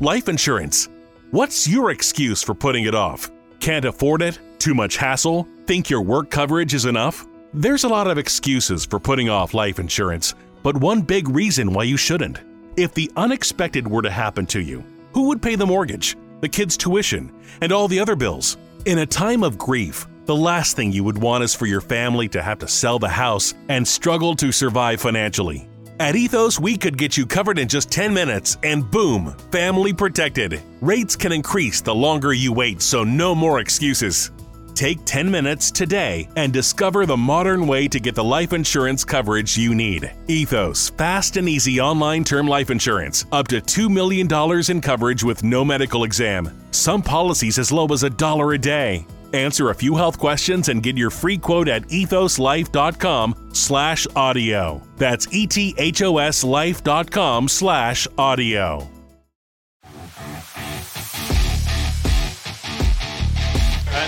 Life insurance. What's your excuse for putting it off? Can't afford it? Too much hassle? Think your work coverage is enough? There's a lot of excuses for putting off life insurance, but one big reason why you shouldn't. If the unexpected were to happen to you, who would pay the mortgage, the kids' tuition, and all the other bills? In a time of grief, the last thing you would want is for your family to have to sell the house and struggle to survive financially. At Ethos, we could get you covered in just 10 minutes and boom, family protected. Rates can increase the longer you wait, so no more excuses. Take 10 minutes today and discover the modern way to get the life insurance coverage you need. Ethos, fast and easy online term life insurance, up to $2 million in coverage with no medical exam. Some policies as low as a dollar a day. Answer a few health questions and get your free quote at ethoslife.com slash audio. That's E-T-H-O-S life.com slash audio.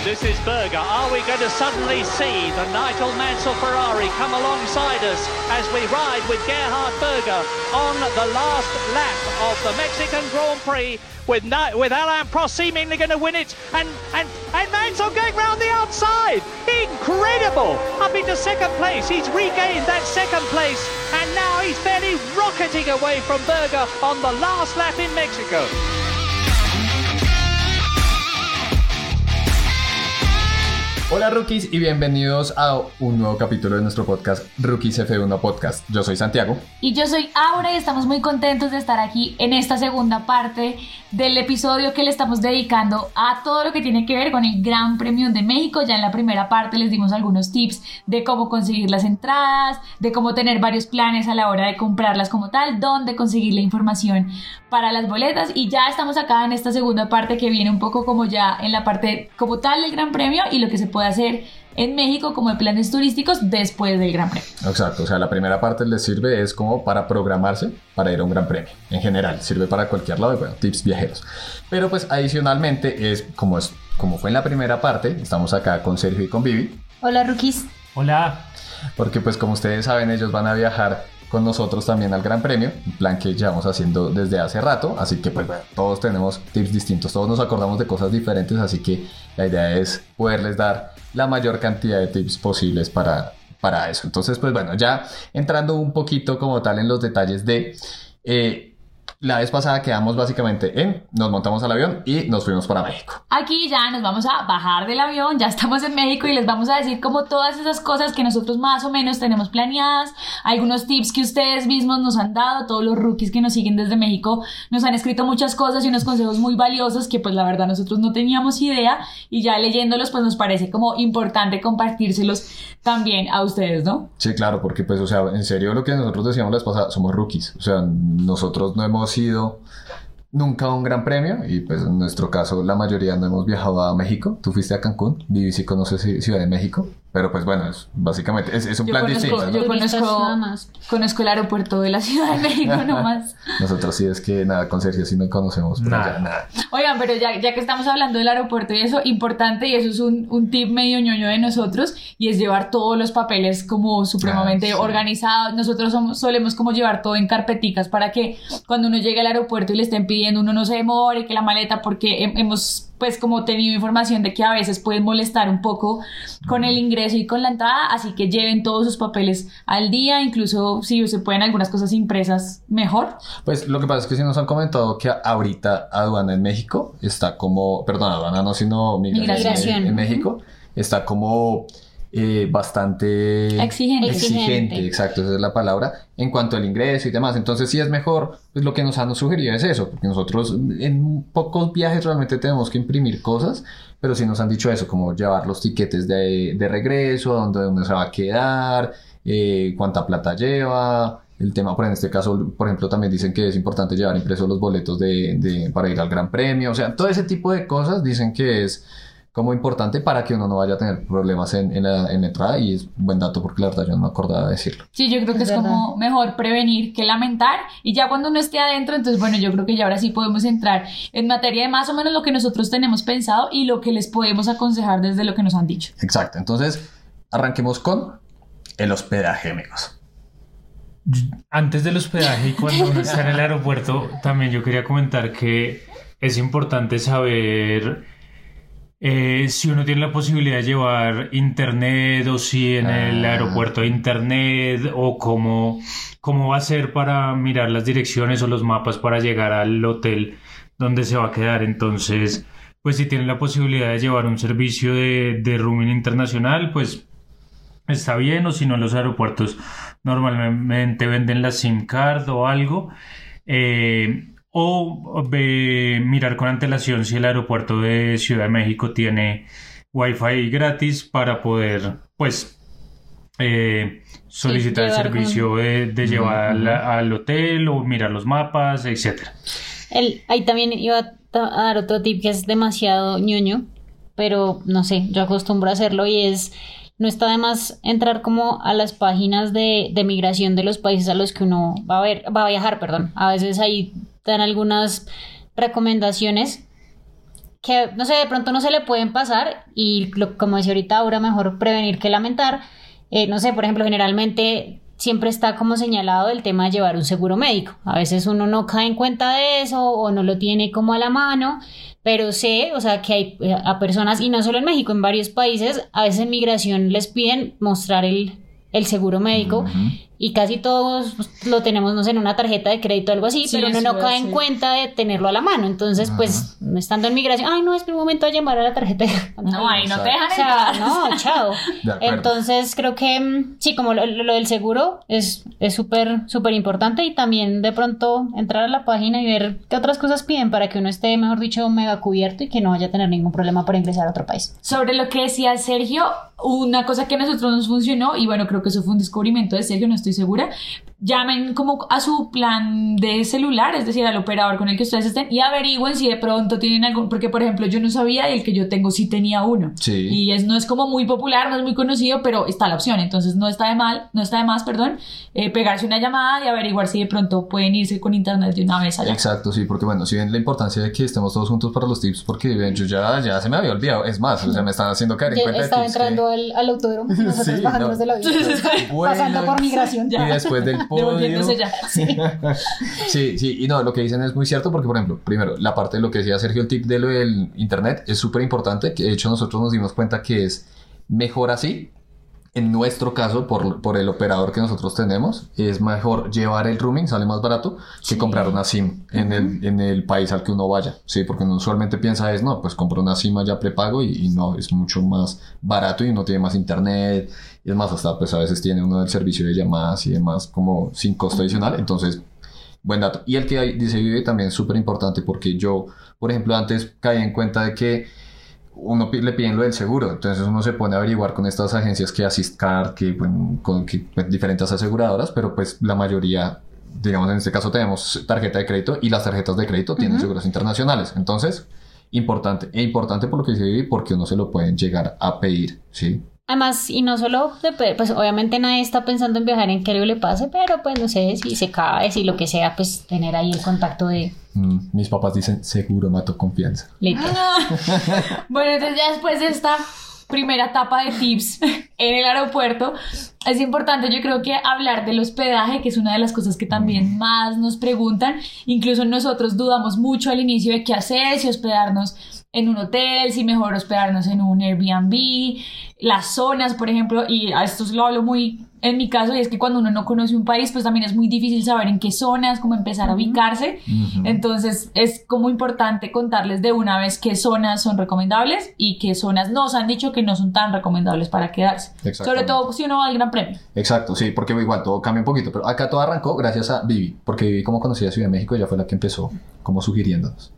And this is Berger. Are we going to suddenly see the Nigel Mansell Ferrari come alongside us as we ride with Gerhard Berger on the last lap of the Mexican Grand Prix with with Alain Prost seemingly going to win it and, and, and Mansell going round the outside. Incredible! Up into second place. He's regained that second place and now he's fairly rocketing away from Berger on the last lap in Mexico. Hola rookies y bienvenidos a un nuevo capítulo de nuestro podcast Rookies F1 Podcast. Yo soy Santiago. Y yo soy Aura y estamos muy contentos de estar aquí en esta segunda parte del episodio que le estamos dedicando a todo lo que tiene que ver con el Gran Premio de México. Ya en la primera parte les dimos algunos tips de cómo conseguir las entradas, de cómo tener varios planes a la hora de comprarlas como tal, dónde conseguir la información para las boletas y ya estamos acá en esta segunda parte que viene un poco como ya en la parte como tal del Gran Premio y lo que se puede hacer en México como de planes turísticos después del Gran Premio. Exacto, o sea, la primera parte les sirve es como para programarse para ir a un Gran Premio. En general, sirve para cualquier lado y bueno, tips viajeros. Pero pues adicionalmente es como es como fue en la primera parte, estamos acá con Sergio y con Vivi. Hola, rookies. Hola. Porque pues como ustedes saben, ellos van a viajar con nosotros también al Gran Premio, un plan que llevamos haciendo desde hace rato, así que pues bueno, todos tenemos tips distintos, todos nos acordamos de cosas diferentes, así que la idea es poderles dar la mayor cantidad de tips posibles para, para eso. Entonces pues bueno, ya entrando un poquito como tal en los detalles de... Eh, la vez pasada quedamos básicamente en, nos montamos al avión y nos fuimos para México. Aquí ya nos vamos a bajar del avión, ya estamos en México y les vamos a decir como todas esas cosas que nosotros más o menos tenemos planeadas, algunos tips que ustedes mismos nos han dado, todos los rookies que nos siguen desde México nos han escrito muchas cosas y unos consejos muy valiosos que pues la verdad nosotros no teníamos idea y ya leyéndolos pues nos parece como importante compartírselos también a ustedes, ¿no? Sí, claro, porque pues o sea, en serio lo que nosotros decíamos la vez pasada, somos rookies, o sea, nosotros no hemos sido nunca un gran premio y pues en nuestro caso la mayoría no hemos viajado a México. Tú fuiste a Cancún, Vivi sí conoce Ciudad de México. Pero pues bueno, es, básicamente es, un plan distinto. Yo conozco, conozco el aeropuerto de la Ciudad de México nomás. Nosotros sí es que nada, con Sergio sí no conocemos nada. nada. Oigan, pero ya, ya que estamos hablando del aeropuerto y eso, importante, y eso es un, un tip medio ñoño de nosotros, y es llevar todos los papeles como supremamente ah, organizados. Nosotros somos, solemos como llevar todo en carpeticas para que cuando uno llegue al aeropuerto y le estén pidiendo, uno no se demore, que la maleta, porque hemos pues como tenido información de que a veces pueden molestar un poco con el ingreso y con la entrada, así que lleven todos sus papeles al día, incluso si se pueden algunas cosas impresas mejor. Pues lo que pasa es que si nos han comentado que ahorita aduana en México está como, perdón, aduana no, sino migración, En, México está como eh, bastante exigente. exigente. exacto, esa es la palabra, en cuanto al ingreso y demás. Entonces, si es mejor, pues lo que nos han sugerido es eso, porque nosotros en pocos viajes realmente tenemos que imprimir cosas, pero si nos han dicho eso, como llevar los tiquetes de, de regreso, dónde uno se va a quedar, eh, cuánta plata lleva, el tema, por en este caso, por ejemplo, también dicen que es importante llevar impresos los boletos de, de, para ir al Gran Premio, o sea, todo ese tipo de cosas dicen que es como importante para que uno no vaya a tener problemas en, en, la, en entrada y es un buen dato porque la verdad yo no me acordaba de decirlo. Sí, yo creo que es, es como mejor prevenir que lamentar y ya cuando uno esté adentro, entonces bueno, yo creo que ya ahora sí podemos entrar en materia de más o menos lo que nosotros tenemos pensado y lo que les podemos aconsejar desde lo que nos han dicho. Exacto, entonces arranquemos con el hospedaje, amigos. Antes del hospedaje y cuando uno está en el aeropuerto, también yo quería comentar que es importante saber eh, si uno tiene la posibilidad de llevar internet o si en ah. el aeropuerto hay internet o cómo, cómo va a ser para mirar las direcciones o los mapas para llegar al hotel donde se va a quedar. Entonces, pues si tienen la posibilidad de llevar un servicio de, de roaming internacional, pues está bien o si no los aeropuertos normalmente venden la SIM card o algo. Eh, o mirar con antelación si el aeropuerto de Ciudad de México tiene wifi gratis para poder pues eh, solicitar el servicio de, llevar al, hotel o mirar los mapas, etcétera. ahí también iba a dar otro tip que es demasiado ñoño, pero no sé, yo acostumbro a hacerlo y es no está de más entrar como a las páginas de, de migración de los países a los que uno va a ver, va a viajar, perdón. A veces ahí dan algunas recomendaciones que, no sé, de pronto no se le pueden pasar y como decía ahorita, ahora mejor prevenir que lamentar. Eh, no sé, por ejemplo, generalmente siempre está como señalado el tema de llevar un seguro médico. A veces uno no cae en cuenta de eso o no lo tiene como a la mano, pero sé, o sea, que hay eh, a personas, y no solo en México, en varios países, a veces en migración les piden mostrar el, el seguro médico y casi todos pues, lo tenemos, no sé, en una tarjeta de crédito o algo así, pero uno no cae en cuenta de tenerlo a la mano. Entonces, pues, estando en migración, ay, no, es mi momento de llamar a la tarjeta. No, ahí no te dejan O sea, no, chao. Entonces, creo que mm, sí, como lo, del seguro es súper, súper importante y también de pronto entrar a la página y ver qué otras cosas piden para que uno esté, mejor dicho, mega cubierto y que no vaya a tener ningún problema para ingresar a otro país. Sobre lo que decía Sergio, una cosa que a nosotros nos funcionó, y bueno, creo que eso fue un descubrimiento de Sergio, no estoy segura, llamen como a su plan de celular, es decir, al operador con el que ustedes estén y averigüen si de pronto tienen algún, porque por ejemplo yo no sabía y el que yo tengo sí tenía uno. Sí. Y es, no es como muy popular, no es muy conocido, pero está la opción, entonces no está de mal, no está de más, perdón, eh, pegarse una llamada y averiguar si de pronto pueden irse con internet de una vez allá. Exacto, sí, porque bueno, si ven la importancia de que estemos todos juntos para los tips, porque yo ya, ya se me había olvidado, es más, o sea, me están haciendo caer en cuenta. Estaba entrando al, al, autódromo, nosotros sí, bajándonos no. pasando por migración. Ya. Y después del Devolviéndose ya. Sí. sí, sí, y no, lo que dicen es muy cierto porque, por ejemplo, primero, la parte de lo que decía Sergio, el tip de lo del internet es súper importante, que de hecho nosotros nos dimos cuenta que es mejor así en nuestro caso, por, por, el operador que nosotros tenemos, es mejor llevar el roaming, sale más barato, que comprar una SIM en, el, en el país al que uno vaya. Sí, porque uno usualmente piensa es, no, pues compro una SIM ya prepago y, y, no, es mucho más barato y uno tiene más internet. Y es más, hasta pues a veces tiene uno del servicio de llamadas y demás como sin costo adicional. Entonces, buen dato. Y el que dice vive también es súper importante porque yo, por ejemplo, antes caí en cuenta de que uno le piden lo del seguro, entonces uno se pone a averiguar con estas agencias que Assistcard, que, bueno, con que, pues, diferentes aseguradoras, pero pues la mayoría, digamos en este caso tenemos tarjeta de crédito y las tarjetas de crédito tienen seguros internacionales, entonces importante, e importante por lo que se vive porque uno se lo pueden llegar a pedir, ¿sí? Además, y no solo, pues obviamente nadie está pensando en viajar en que algo le pase, pero pues no sé, si se cae, si lo que sea, pues tener ahí el contacto de... Mm, mis papás dicen, seguro mato confianza. bueno, entonces ya después de esta primera etapa de tips en el aeropuerto, es importante yo creo que hablar del hospedaje, que es una de las cosas que también más nos preguntan. Incluso nosotros dudamos mucho al inicio de qué hacer, si hospedarnos en un hotel, si mejor hospedarnos en un Airbnb, las zonas, por ejemplo, y a esto lo hablo muy en mi caso, y es que cuando uno no conoce un país, pues también es muy difícil saber en qué zonas, cómo empezar a ubicarse. Entonces, es como importante contarles de una vez qué zonas son recomendables y qué zonas nos han dicho que no son tan recomendables para quedarse. Sobre todo si uno va al Gran Premio. Exacto, sí, porque igual todo cambia un poquito, pero acá todo arrancó gracias a Vivi, porque Vivi, como conocía Ciudad de México, ella fue la que empezó como sugiriéndonos.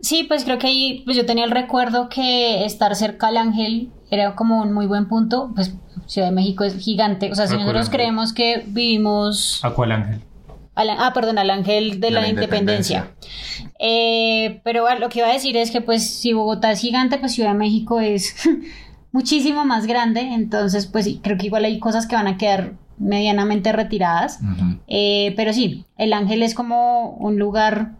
Sí, pues creo que ahí pues yo tenía el recuerdo que estar cerca al Ángel era como un muy buen punto. Pues Ciudad de México es gigante. O sea, si nosotros creemos que vivimos ¿A cuál ángel? al- ah, perdón, al ángel de la, la independencia. Eh, pero bueno, lo que iba a decir es que pues si Bogotá es gigante, pues Ciudad de México es muchísimo más grande. Entonces, pues sí, creo que igual hay cosas que van a quedar medianamente retiradas. Ujú. Eh, pero sí, el ángel es como un lugar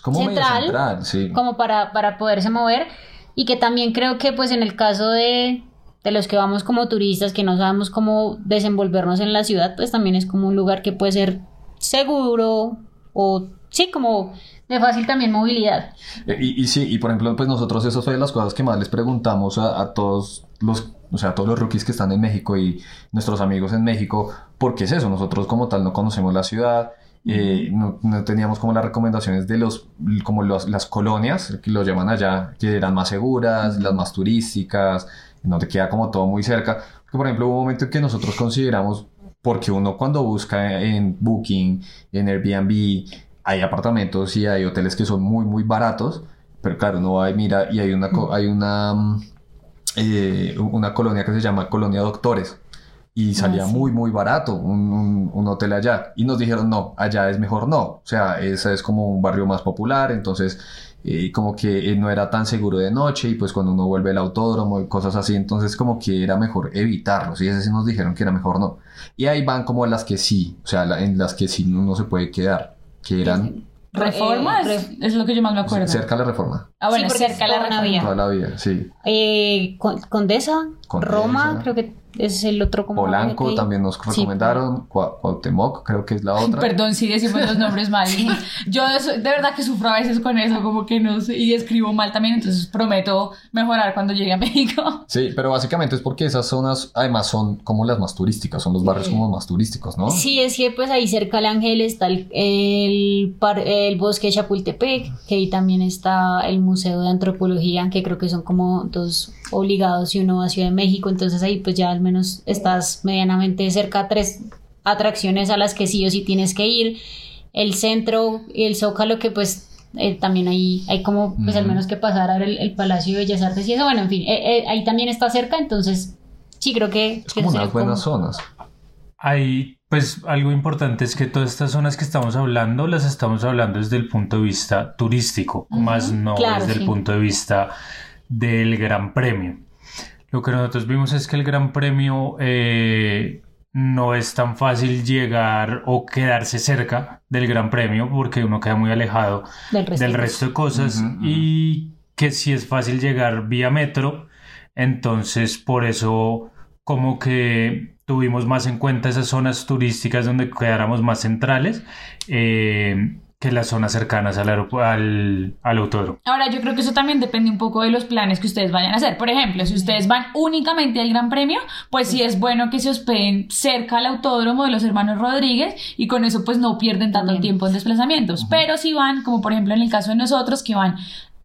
Es como medio Central, central, sí. como para, para poderse mover. Y que también creo que pues en el caso de, de los que vamos como turistas que no sabemos cómo desenvolvernos en la ciudad pues también es como un lugar que puede ser seguro o sí como de fácil también movilidad. Eh, Y, y sí, y por ejemplo, pues nosotros eso fue de las cosas que más les preguntamos a, a todos los, o sea, a todos los rookies que están en México y nuestros amigos en México, porque es eso, nosotros como tal no conocemos la ciudad, eh, no, teníamos como las recomendaciones de los, como los- las colonias, que lo llaman allá, que eran más seguras, las más turísticas, donde queda como todo muy cerca. Porque, por ejemplo, hubo un momento en que nosotros consideramos, porque uno cuando busca en Booking, en Airbnb, hay apartamentos y hay hoteles que son muy, muy baratos, pero claro, uno va y mira y hay una, hay una, mm, eh, una colonia que se llama Colonia Doctores y salía sí. muy, muy barato un, un- un hotel allá. Y nos dijeron, no, allá es mejor no. O sea, ese es como un barrio más popular, entonces eh, como que eh, no era tan seguro de noche y pues cuando uno vuelve al autódromo y cosas así, entonces como que era mejor evitarlos. Y ese sí nos dijeron que era mejor no. Y ahí van como las que sí, o sea, la- en las que sí uno se puede quedar, que eran Reforma Eh, es, es lo que yo más me acuerdo. cerca de la reforma. Ah, bueno, Sí, porque cerca la una vía. Toda la vida, sí. Eh, Con- Condesa, Condesa. Roma creo que es el otro como Polanco que- también nos Sí, recomendaron, Cua- Cuauhtémoc creo que es la otra. Perdón si decimos los nombres mal. Yo de verdad que sufro a veces con eso, como que no sé, y escribo mal también, entonces prometo mejorar cuando llegue a México. Sí, pero básicamente es porque esas zonas además son como las más turísticas, son los barrios como más turísticos, ¿no? Sí, es que pues ahí cerca del Ángel está el, el, par- el bosque de Chapultepec, que ahí también está el Museo de Antropología, que creo que son como dos obligados y uno va a Ciudad de México, entonces ahí pues ya al menos estás medianamente cerca a tres atracciones a las que sí o sí tienes que ir. El centro y el Zócalo que pues eh, también ahí hay como pues al menos que pasar a ver el, el Palacio de Bellas Artes y eso, bueno, en fin, eh, eh, ahí también está cerca, entonces sí creo que... Es que como unas buenas como- zonas. Hay, pues algo importante es que todas estas zonas que estamos hablando las estamos hablando desde el punto de vista turístico, más no claro, desde sí. el punto de vista del Gran Premio. Lo que nosotros vimos es que el Gran Premio eh, no es tan fácil llegar o quedarse cerca del Gran Premio porque uno queda muy alejado Del resto del de resto de cosas y que si es fácil llegar vía metro, entonces por eso como que tuvimos más en cuenta esas zonas turísticas donde quedáramos más centrales eh, que las zonas cercanas al, aeropu- al, al autódromo. Ahora, yo creo que eso también depende un poco de los planes que ustedes vayan a hacer. Por ejemplo, si ustedes van únicamente al Gran Premio, pues sí es bueno que se hospeden cerca al autódromo de los hermanos Rodríguez y con eso pues no pierden tanto tiempo en desplazamientos. Pero si van, como por ejemplo en el caso de nosotros, que van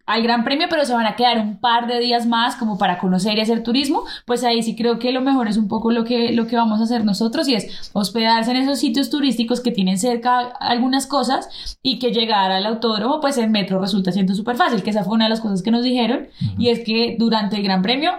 al Gran Premio, pero se van a quedar un par de días más como para conocer y hacer turismo, pues ahí sí creo que lo mejor es un poco lo que, lo que vamos a hacer nosotros y es hospedarse en esos sitios turísticos que tienen cerca algunas cosas y que llegar al autódromo, pues en metro resulta siendo súper fácil, que esa fue una de las cosas que nos dijeron y es que durante el Gran Premio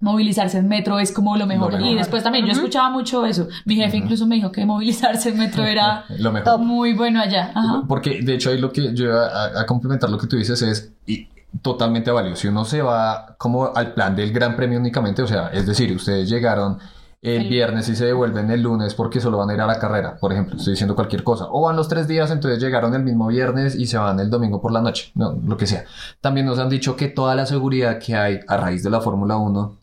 movilizarse en metro es como lo mejor. mejor. Y después también yo escuchaba mucho eso. Mi jefe incluso me dijo que movilizarse en metro era Lo mejor. muy bueno allá. Ajá. Porque de hecho ahí lo que yo iba a, a complementar lo que tú dices es y, totalmente válido. Si uno se va como al plan del Gran Premio únicamente, o sea, es decir, ustedes llegaron el El- viernes y se devuelven el lunes porque solo van a ir a la carrera, por ejemplo, estoy diciendo cualquier cosa. O van los tres días, entonces llegaron el mismo viernes y se van el domingo por la noche, no, lo que sea. También nos han dicho que toda la seguridad que hay a raíz de la Fórmula 1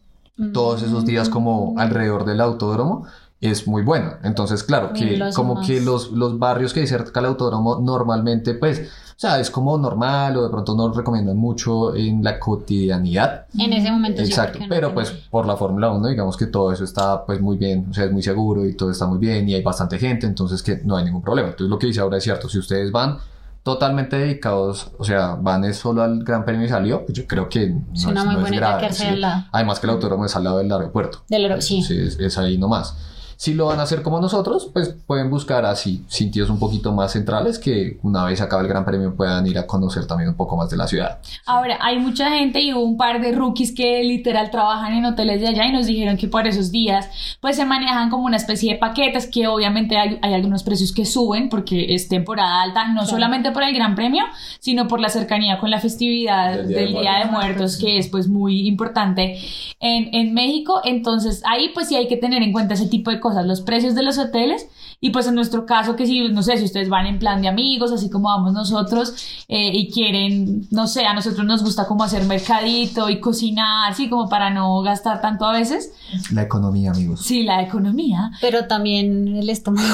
todos esos días como alrededor del autódromo es muy bueno. Entonces, claro, que lo como que los, los barrios que hay cerca al autódromo normalmente, pues, o sea, es como normal o de pronto no recomiendan mucho en la cotidianidad. En ese momento Exacto, no pero pues por la Fórmula 1 digamos que todo eso está pues muy bien, o sea, es muy seguro y todo está muy bien y hay bastante gente, entonces que no hay ningún problema. Entonces lo que dice ahora es cierto, si ustedes van totalmente dedicados, o sea, van es solo al Gran Premio y salió, pues yo creo que no Es una muy buena idea grave, quedarse sí. al lado. Además que el autódromo es al lado del aeropuerto. Del aero- sí. es, es ahí nomás. Si lo van a hacer como nosotros, pues pueden buscar así sitios un poquito más centrales que una vez acabe el Gran Premio puedan ir a conocer también un poco más de la ciudad. Ahora, hay mucha gente y hubo un par de rookies que literal trabajan en hoteles de allá y nos dijeron que por esos días pues se manejan como una especie de paquetes que obviamente hay, hay algunos precios que suben porque es temporada alta, no solamente por el Gran Premio, sino por la cercanía con la festividad Del del Día Día, de de, Muertos. Muertos, que es pues muy importante en, en México. Entonces ahí pues sí hay que tener en cuenta ese tipo de cosas, los precios de los hoteles y pues en nuestro caso que si, no sé, si ustedes van en plan de amigos, así como vamos nosotros eh, y quieren, no sé, a nosotros nos gusta como hacer mercadito y cocinar, así como para no gastar tanto a veces. La economía, amigos. Sí, la economía. Pero también el estómago.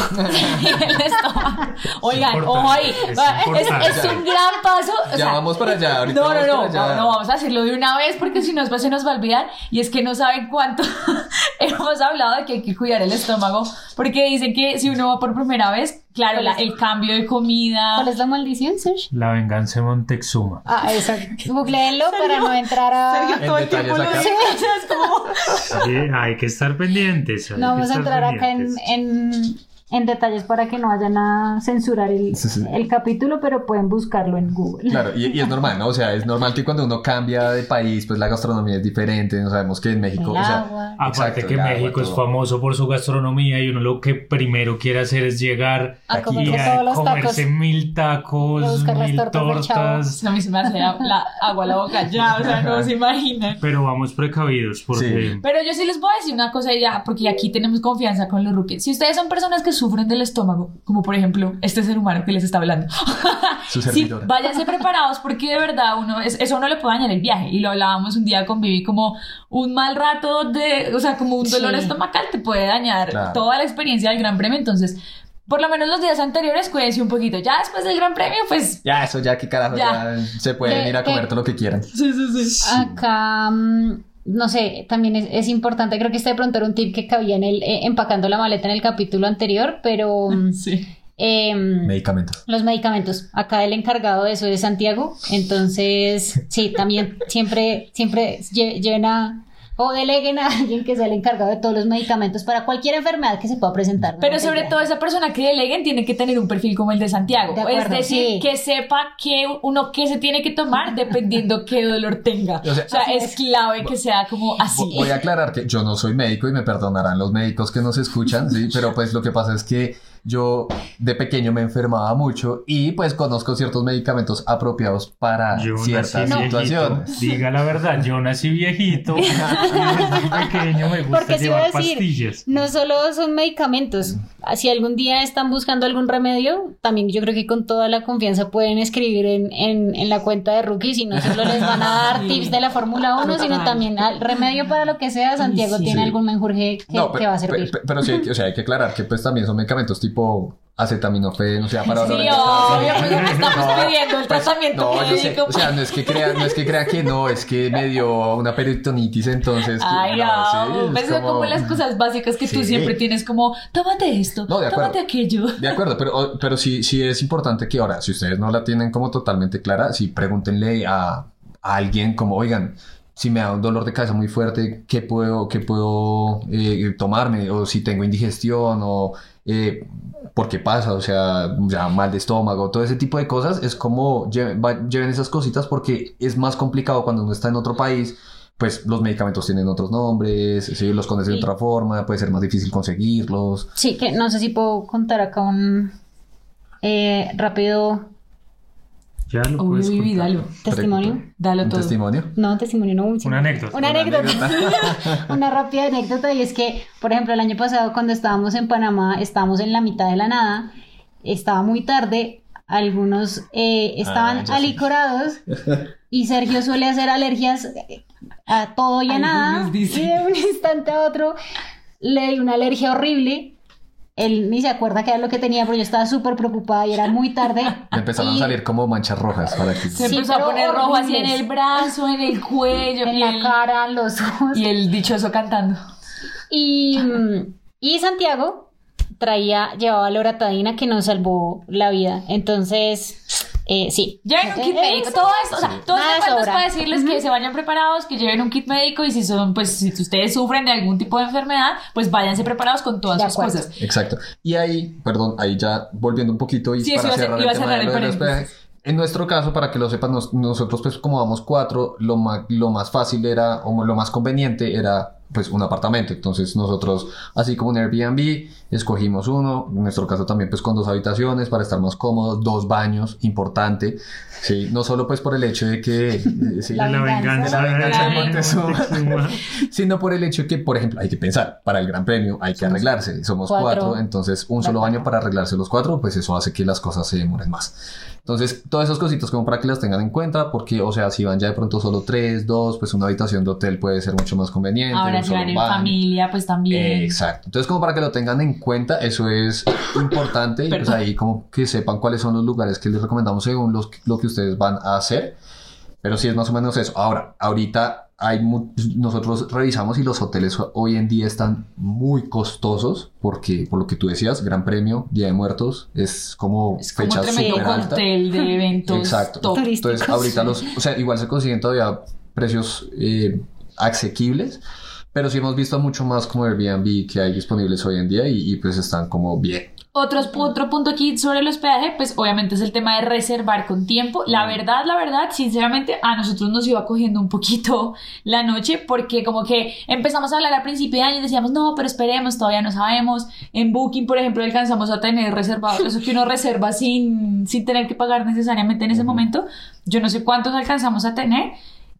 y el estómago. Oigan, ojo ahí, es es, es un gran paso. o Ya sea, vamos para allá, ahorita no, no, no, no, no, vamos a hacerlo de una vez porque si no después se nos va a olvidar y es que no saben cuánto hemos hablado de que hay que cuidar el estómago porque dicen que si uno va por primera vez, claro, la- el cambio de comida. ¿Cuál es la maldición, Sergio? La venganza de Montezuma. Ah, exacto. Googleenlo para no entrar a... Sergio todo el tiempo lo detalles dice, acá. o sea, es como... Sí, hay que estar pendientes. No vamos a entrar acá en, pendientes. en, en detalles para que no vayan a censurar el, Sí, sí. el capítulo, pero pueden buscarlo en Google. Claro, y, y es normal, ¿no? O sea, es normal que cuando uno cambia de país, pues la gastronomía es diferente. No sabemos que en México, El o sea, agua. Aparte exacto, que el agua, México es famoso por su gastronomía y uno lo que primero quiere hacer es llegar A Aquí. y a todos los comerse tacos. mil tacos, mil tortas tortas. A mí se me hace la, la agua a la boca ya, o sea, no se imaginan. Pero vamos precavidos porque Pero yo sí les voy a decir una cosa ya, porque aquí tenemos confianza con los rookies. Si ustedes son personas que sufren del estómago, como por ejemplo este ser humano que les está hablando, Su sí, váyanse preparados porque de verdad uno, es- eso no le puede dañar el viaje. Y lo hablábamos un día con Vivi, como un mal rato de, o sea, como un dolor Sí. estomacal te puede dañar Claro. toda la experiencia del Gran Premio. Entonces, por lo menos los días anteriores, cuídense un poquito. Ya después del Gran Premio, pues... Ya, eso ya, que carajo, Ya. ya, se pueden ¿Qué- ir a qué- comer todo lo que quieran. Sí, sí, sí. Acá, mm, no sé, también es, es importante, creo que este de pronto era un tip que cabía en el, eh, empacando la maleta en el capítulo anterior, pero mm, Sí. em, Medicamentos. los medicamentos. Acá el encargado de eso es Santiago, entonces sí, también siempre, siempre lle- lleven a o deleguen a alguien que sea el encargado de todos los medicamentos para cualquier enfermedad que se pueda presentar. Pero sobre todo esa persona que deleguen tiene que tener un perfil como el de Santiago. De acuerdo, es decir, sí. que sepa que uno qué se tiene que tomar dependiendo qué dolor tenga. O sea, O sea, Así es es. clave que sea como así. Vo- Voy a aclarar que yo no soy médico y me perdonarán los médicos que nos escuchan, sí, pero pues lo que pasa es que yo de pequeño me enfermaba mucho y pues conozco ciertos medicamentos apropiados para yo nací ciertas viejito. situaciones. Diga la verdad, yo nací viejito y desde pequeño me gusta Porque si iba a llevar decir, pastillas. no solo son medicamentos. Si algún día están buscando algún remedio, también yo creo que con toda la confianza pueden escribir en, en, en la cuenta de Rookies y no solo les van a dar Sí. tips de la Fórmula 1, sino también al remedio para lo que sea. Santiago sí. tiene Sí. algún menjurje que, No, que va a servir. pe- pe- pero sí, hay que- o sea, hay que aclarar que pues también son medicamentos tipo acetaminofén, o sea, para Sí, obvio, pues estamos No, pidiendo el pues, tratamiento No, yo sé, médico. o sea, no es que crea, no es que crea que no, es que me dio una peritonitis, entonces. Ay, no, no, sí, pues como las cosas básicas que tú siempre tienes como, tómate esto, No, de acuerdo. tómate aquello. De acuerdo, pero, pero sí, sí es importante que ahora, si ustedes no la tienen como totalmente clara, sí pregúntenle a, a alguien como, oigan, si me da un dolor de cabeza muy fuerte, ¿qué puedo, qué puedo eh, tomarme? O si tengo indigestión, o eh, por qué pasa, o sea, ya mal de estómago, todo ese tipo de cosas, es como lleven, va- lleven esas cositas porque es más complicado cuando uno está en otro país. Pues los medicamentos tienen otros nombres, si los conoces de otra forma, puede ser más difícil conseguirlos. Sí, que no sé si puedo contar acá un eh, rápido Ya lo Obvio, puedes Vivi, contar. dalo. testimonio. Dalo ¿Un todo. testimonio? No, testimonio, no. un- Una anécdota. Una Una anécdota. Una rápida anécdota y es que, por ejemplo, el año pasado cuando estábamos en Panamá, estábamos en la mitad de la nada, estaba muy tarde, algunos eh, estaban Ah, alicorados y Sergio suele hacer alergias eh, a todo y a nada y de un instante a otro le dio una alergia horrible. Él ni se acuerda qué era lo que tenía, pero yo estaba súper preocupada y era muy tarde. Le empezaron Y- a salir como manchas rojas para que... Se Sí, empezó a poner rojo así en el brazo, en el cuello, en y, la el, cara, los ojos. y el dichoso cantando. Y, mm, y Santiago traía, llevaba loratadina que nos salvó la vida. Entonces, Eh, sí. Lleven un kit Eh, médico, eso. todo esto, o sea, los cuentos sobra. para decirles que se vayan preparados, que lleven un kit médico y si son, pues, si ustedes sufren de algún tipo de enfermedad, pues váyanse preparados con todas De sus acuerdo. cosas. Exacto. Y ahí, perdón, ahí ya volviendo un poquito y Sí, para iba a ser- cerrar a el tema de el. En nuestro caso, para que lo sepan, nos- nosotros pues como vamos cuatro, lo más, lo más fácil era, o lo más conveniente era pues un apartamento. Entonces nosotros, así como un Airbnb, escogimos uno, en nuestro caso también pues con dos habitaciones para estar más cómodos, dos baños, importante. Sí, no solo pues por el hecho de que... eh, sí, La La venganza La venganza de de Montezuma. Montezuma. sino por el hecho que, por ejemplo, hay que pensar, para el Gran Premio hay que arreglarse, somos cuatro. cuatro, entonces un De solo baño para arreglarse los cuatro, pues eso hace que las cosas se demoren más. Entonces, todas esas cositas como para que las tengan en cuenta, porque, o sea, si van ya de pronto solo tres, dos, pues una habitación de hotel puede ser mucho más conveniente. Ahora en familia, pues también. Exacto. Entonces, como para que lo tengan en cuenta, eso es importante y pues ahí como que sepan cuáles son los lugares que les recomendamos según los, lo que ustedes van a hacer. Pero sí es más o menos eso. Ahora, ahorita hay nosotros revisamos y los hoteles hoy en día están muy costosos porque, por lo que tú decías, Gran Premio, Día de Muertos, es como es como fecha súper alta. cóctel de eventos. Exacto. top. Entonces, ahorita los, o sea, igual se consiguen todavía precios eh, asequibles, pero sí hemos visto mucho más como Airbnb que hay disponibles hoy en día y, y, pues están como bien. Otros, otro punto aquí sobre el hospedaje, pues obviamente es el tema de reservar con tiempo. La verdad, la verdad, sinceramente, a nosotros nos iba cogiendo un poquito la noche porque como que empezamos a hablar a principio de año y decíamos, no, pero esperemos, todavía no sabemos. En Booking, por ejemplo, alcanzamos a tener reservado, eso que uno reserva sin, sin tener que pagar necesariamente en ese momento. Yo no sé cuántos alcanzamos a tener,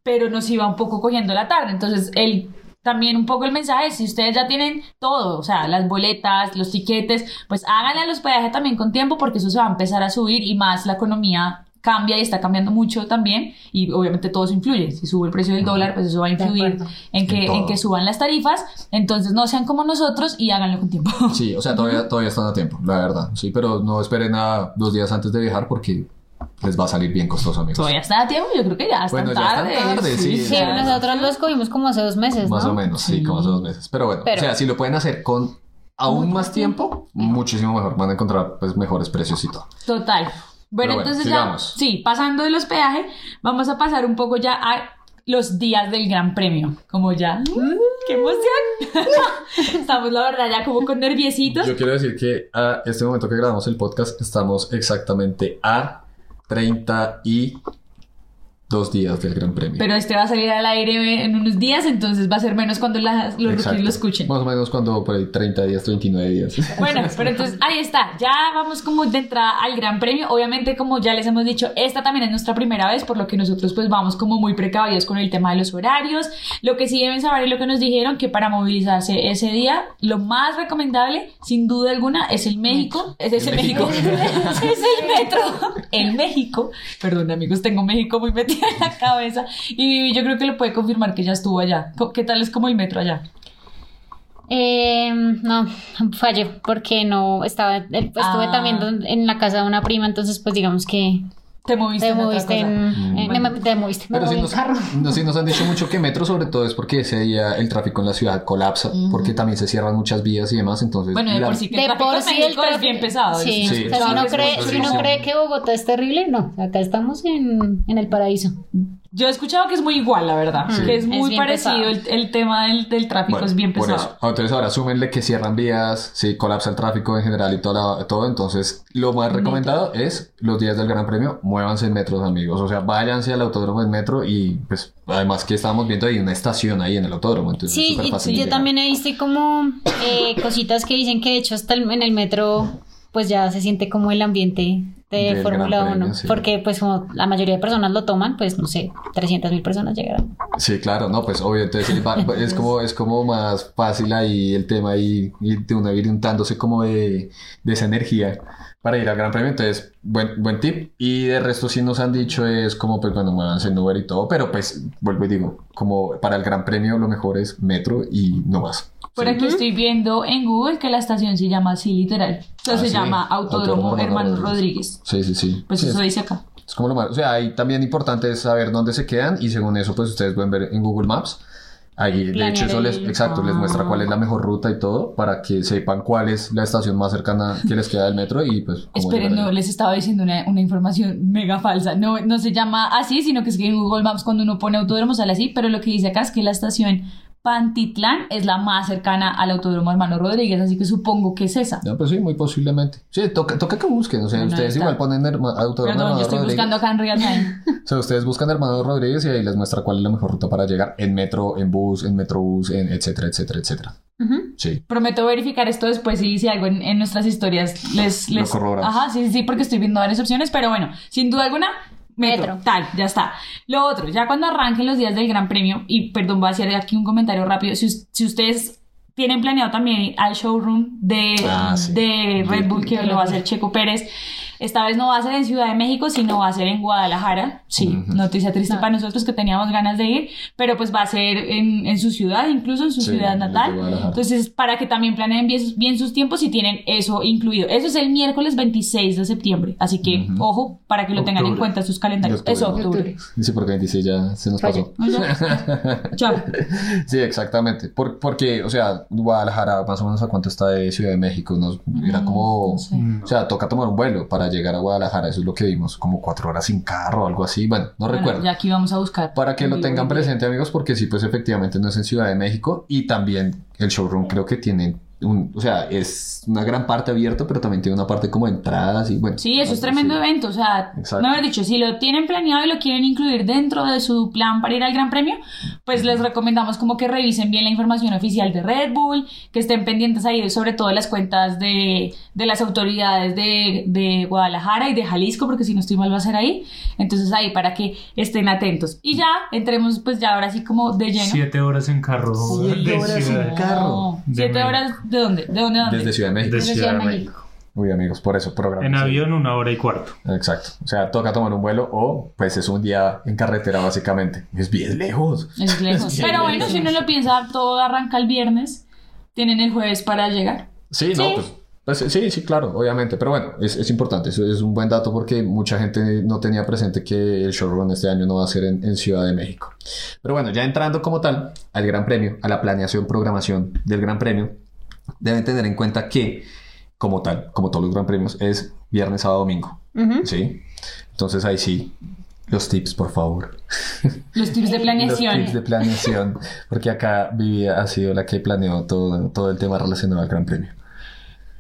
pero nos iba un poco cogiendo la tarde. Entonces, el también un poco el mensaje si ustedes ya tienen todo, o sea, las boletas, los tiquetes, pues háganle al hospedaje también con tiempo porque eso se va a empezar a subir y más la economía cambia y está cambiando mucho también y obviamente todo eso influye. Si sube el precio del dólar, pues eso va a influir en que, En en que suban las tarifas. Entonces no sean como nosotros y háganlo con tiempo. Sí, o sea, todavía, todavía están a tiempo, la verdad. Sí, pero no esperen a dos días antes de viajar porque les va a salir bien costoso, amigos. Todavía está a tiempo, yo creo que ya están Bueno, ya están tarde. tarde, sí, nosotros los cogimos como hace dos meses, Más ¿no? o menos, sí, como hace dos meses. Pero bueno, Pero- o sea, si lo pueden hacer con aún más tiempo, muchísimo mejor. Van a encontrar pues mejores precios y todo. Total. Bueno, bueno, entonces sigamos. ya, sí, pasando del hospedaje, vamos a pasar un poco ya a los días del Gran Premio. Como ya, ¡mm, ¡qué emoción! Estamos, la verdad, ya como con nerviositos. Yo quiero decir que a este momento que grabamos el podcast estamos exactamente a 30 e 32 días del Gran Premio. Pero este va a salir al aire en unos días, entonces va a ser menos cuando las- los rookies lo escuchen. Más o menos cuando por ahí 30 días, 39 días. Bueno, pero entonces ahí está, ya vamos como de entrada al Gran Premio. Obviamente, como ya les hemos dicho, esta también es nuestra primera vez, por lo que nosotros pues vamos como muy precavidos con el tema de los horarios. Lo que sí deben saber y lo que nos dijeron, que para movilizarse ese día, lo más recomendable, sin duda alguna, es el México. Es ese El México. México. es el metro. El México. Perdón, amigos, tengo México muy metido en la cabeza. Y yo creo que lo puede confirmar que ya estuvo allá. ¿Qué tal es como el metro allá? Eh, no, fallé porque no estaba, eh, estuve Ah. también en la casa de una prima, entonces pues digamos que Te moviste. te en otra moviste cosa. en, en- Bueno. me- te moviste, me Pero sí moví en nos, carro. no, sí nos han dicho mucho que metro, sobre todo, es porque ese día el tráfico en la ciudad colapsa, porque también se cierran muchas vías y demás, entonces... Bueno, de la- por sí que el De tráfico por en sí el es bien pesado. Sí, Sí, o sea, si sí, uno, sí, cree, sí, si uno cree que Bogotá es terrible, no, acá estamos en, en el paraíso. Yo he escuchado que es muy igual, la verdad. Que es Es muy parecido. El, tema del, del tráfico Bueno, es bien por pesado. eso. Ah, Entonces ahora súmenle que cierran vías, sí, colapsa el tráfico en general y toda la- todo. Entonces lo más recomendado es los días del Gran Premio, muévanse en metros amigos. O sea, váyanse al autódromo en metro y pues además que estábamos viendo ahí una estación ahí en el autódromo. Entonces es Sí, y fácil yo llegar. también he visto como eh, cositas que dicen que de hecho hasta el- en el metro pues ya se siente como el ambiente de Fórmula Gran 1, Premio, sí. porque pues como la mayoría de personas lo toman, pues no sé, 300 mil personas llegarán. Sí, claro, no, pues obvio, entonces va- es como, es como más fácil ahí el tema y, y de una ir untándose como de, de esa energía para ir al Gran Premio, entonces buen, buen tip y de resto sí nos han dicho es como pues bueno, muévanse en Uber y todo, pero pues vuelvo y digo, como para el Gran Premio lo mejor es metro y no más. Por aquí estoy viendo en Google que la estación se llama así, literal. Entonces Ah, se sí. llama Autódromo Autódromo Hermano Rodríguez. Sí, sí, sí. Pues Sí, eso es- dice acá. Es como lo más, o sea, ahí también importante es saber dónde se quedan y según eso pues ustedes pueden ver en Google Maps Ahí, de hecho, eso les, exacto, les muestra cuál es la mejor ruta y todo para que sepan cuál es la estación más cercana que les queda del metro y pues Esperen, no, les estaba diciendo una, una información mega falsa. No, no se llama así, sino que es que en Google Maps cuando uno pone autódromo sale así, pero lo que dice acá es que la estación Pantitlán es la más cercana al autódromo Hermano Rodríguez, así que supongo que es esa. No, pues sí, muy posiblemente. Sí, toca, toca que busquen. O sea, ustedes igual ponen herma- autódromo Perdón, Hermano yo estoy Rodríguez. buscando acá en real time. O sea, ustedes buscan Hermano Rodríguez y ahí les muestra cuál es la mejor ruta para llegar en metro, en bus, en metrobús, en etcétera, etcétera, etcétera. Sí. Prometo verificar esto después y si algo en, en nuestras historias les... Lo les... corroboramos. Ajá, sí, sí, porque estoy viendo varias opciones, pero bueno, sin duda alguna, metro, Metro. tal, ya está. Lo otro, ya cuando arranquen los días del Gran Premio, y perdón, voy a hacer aquí un comentario rápido, si, si ustedes tienen planeado también ir al showroom de, Ah, sí. de Red Bull, que lo va a hacer Checo Pérez, esta vez no va a ser en Ciudad de México, sino va a ser en Guadalajara. Sí, noticia triste para nosotros que teníamos ganas de ir, pero pues va a ser en, en su ciudad, incluso en su Sí, ciudad natal. Entonces, para que también planeen bien, bien sus tiempos y tienen eso incluido. Eso es el miércoles 26 de septiembre, así que ojo para que lo tengan en Octubre. cuenta en sus calendarios. De Eso, octubre. octubre. Sí, porque 26 ya se nos pasó. Chao. Sí, exactamente. Por- porque, o sea, Guadalajara, más o menos a cuánto está de Ciudad de México, nos era como, no sé. o sea, toca tomar un vuelo para llegar a Guadalajara, eso es lo que vimos, como cuatro horas sin carro o algo así, bueno, no Bueno, recuerdo. ya aquí vamos a buscar. Para que lo tengan presente, amigos, porque sí, pues efectivamente no es en Ciudad de México y también el showroom creo que tiene un, o sea, es una gran parte abierto, pero también tiene una parte como de entradas y bueno. Sí, eso es tremendo así. evento. O sea, Exacto. no haber dicho, si lo tienen planeado y lo quieren incluir dentro de su plan para ir al Gran Premio, pues les recomendamos como que revisen bien la información oficial de Red Bull, que estén pendientes ahí sobre todo de las cuentas de, de las autoridades de, de Guadalajara y de Jalisco, porque si no estoy mal va a ser ahí. Entonces ahí para que estén atentos. Y ya entremos pues ya ahora sí como de lleno. Siete horas en carro. Siete horas en carro. ¿Siete horas de dónde? ¿De dónde? dónde? Desde Ciudad de México. De Desde Ciudad de México. Uy, amigos, por eso programa. En avión una hora y cuarto. Exacto. O sea, toca tomar un vuelo o pues es un día en carretera básicamente. Es bien lejos. Es lejos. Sí, Pero bueno, lejos. si uno lo piensa, todo arranca el viernes. Tienen el jueves para llegar. Sí, no, pues, pues, sí, sí, claro, obviamente. Pero bueno, es, es importante. Eso es un buen dato porque mucha gente no tenía presente que el showrun este año no va a ser en, en Ciudad de México. Pero bueno, ya entrando como tal al Gran Premio, a la planeación, programación del Gran Premio, deben tener en cuenta que, como tal, como todos los Gran Premios, es viernes, sábado, domingo. ¿Sí? Entonces ahí sí, los tips, por favor. Los tips de Los planeación. tips de planeación, porque acá Vivi ha sido la que planeó todo, todo el tema relacionado al Gran Premio.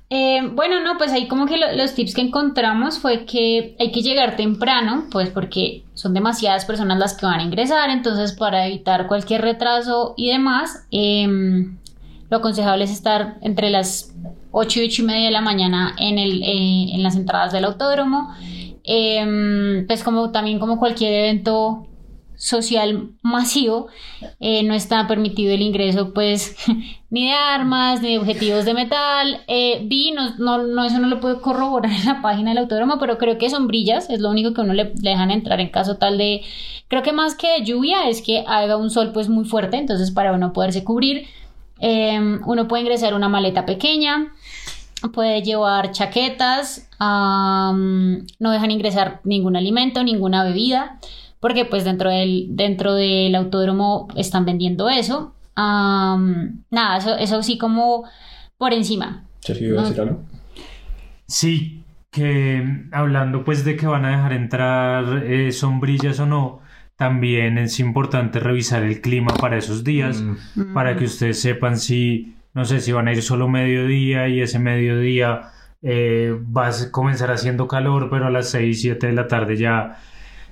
Eh, bueno, no, pues ahí como que lo- los tips que encontramos fue que hay que llegar temprano, pues porque son demasiadas personas las que van a ingresar, entonces para evitar cualquier retraso y demás, em, lo aconsejable es estar entre las 8 y 8 y media de la mañana en, el, eh, en las entradas del autódromo, Em, pues como también como cualquier evento social masivo, eh, no está permitido el ingreso pues ni de armas, ni de objetivos de metal. Eh, vi, no, no, no, eso no lo puedo corroborar en la página del autódromo, pero creo que sombrillas es lo único que uno le, le dejan entrar en caso tal de... Creo que más que de lluvia es que haga un sol pues muy fuerte, entonces para uno poderse cubrir, eh, uno puede ingresar una maleta pequeña, puede llevar chaquetas, um, no dejan ingresar ningún alimento, ninguna bebida porque pues dentro del, dentro del autódromo están vendiendo eso. Um, nada, eso, eso sí como por encima. Sergio, ¿iba a decir algo? Sí, que hablando pues de que van a dejar entrar eh, sombrillas o no, también es importante revisar el clima para esos días, Mm. para que ustedes sepan si, no sé, si van a ir solo mediodía y ese mediodía eh, va a comenzar haciendo calor, pero a las 6, 7 de la tarde ya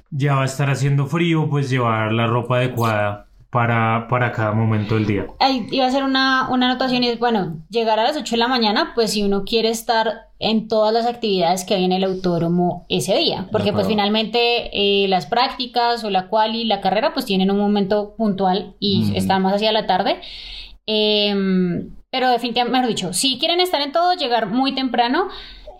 ya va a estar haciendo frío, pues llevar la ropa adecuada para, para cada momento del día. Ahí iba a hacer una, una anotación y es, bueno, llegar a las 8 de la mañana, pues si uno quiere estar en todas las actividades que hay en el autódromo ese día, porque pues finalmente eh, las prácticas o la cual y la carrera pues tienen un momento puntual y Ujú. están más hacia la tarde. Em, pero definitivamente, mejor dicho, si quieren estar en todo, llegar muy temprano.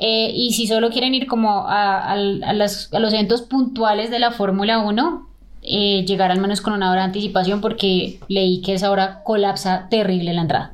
eh, y si solo quieren ir como a, al- a las- a los eventos puntuales de la Fórmula 1, eh, llegar al menos con una hora de anticipación porque leí que esa hora colapsa terrible la entrada.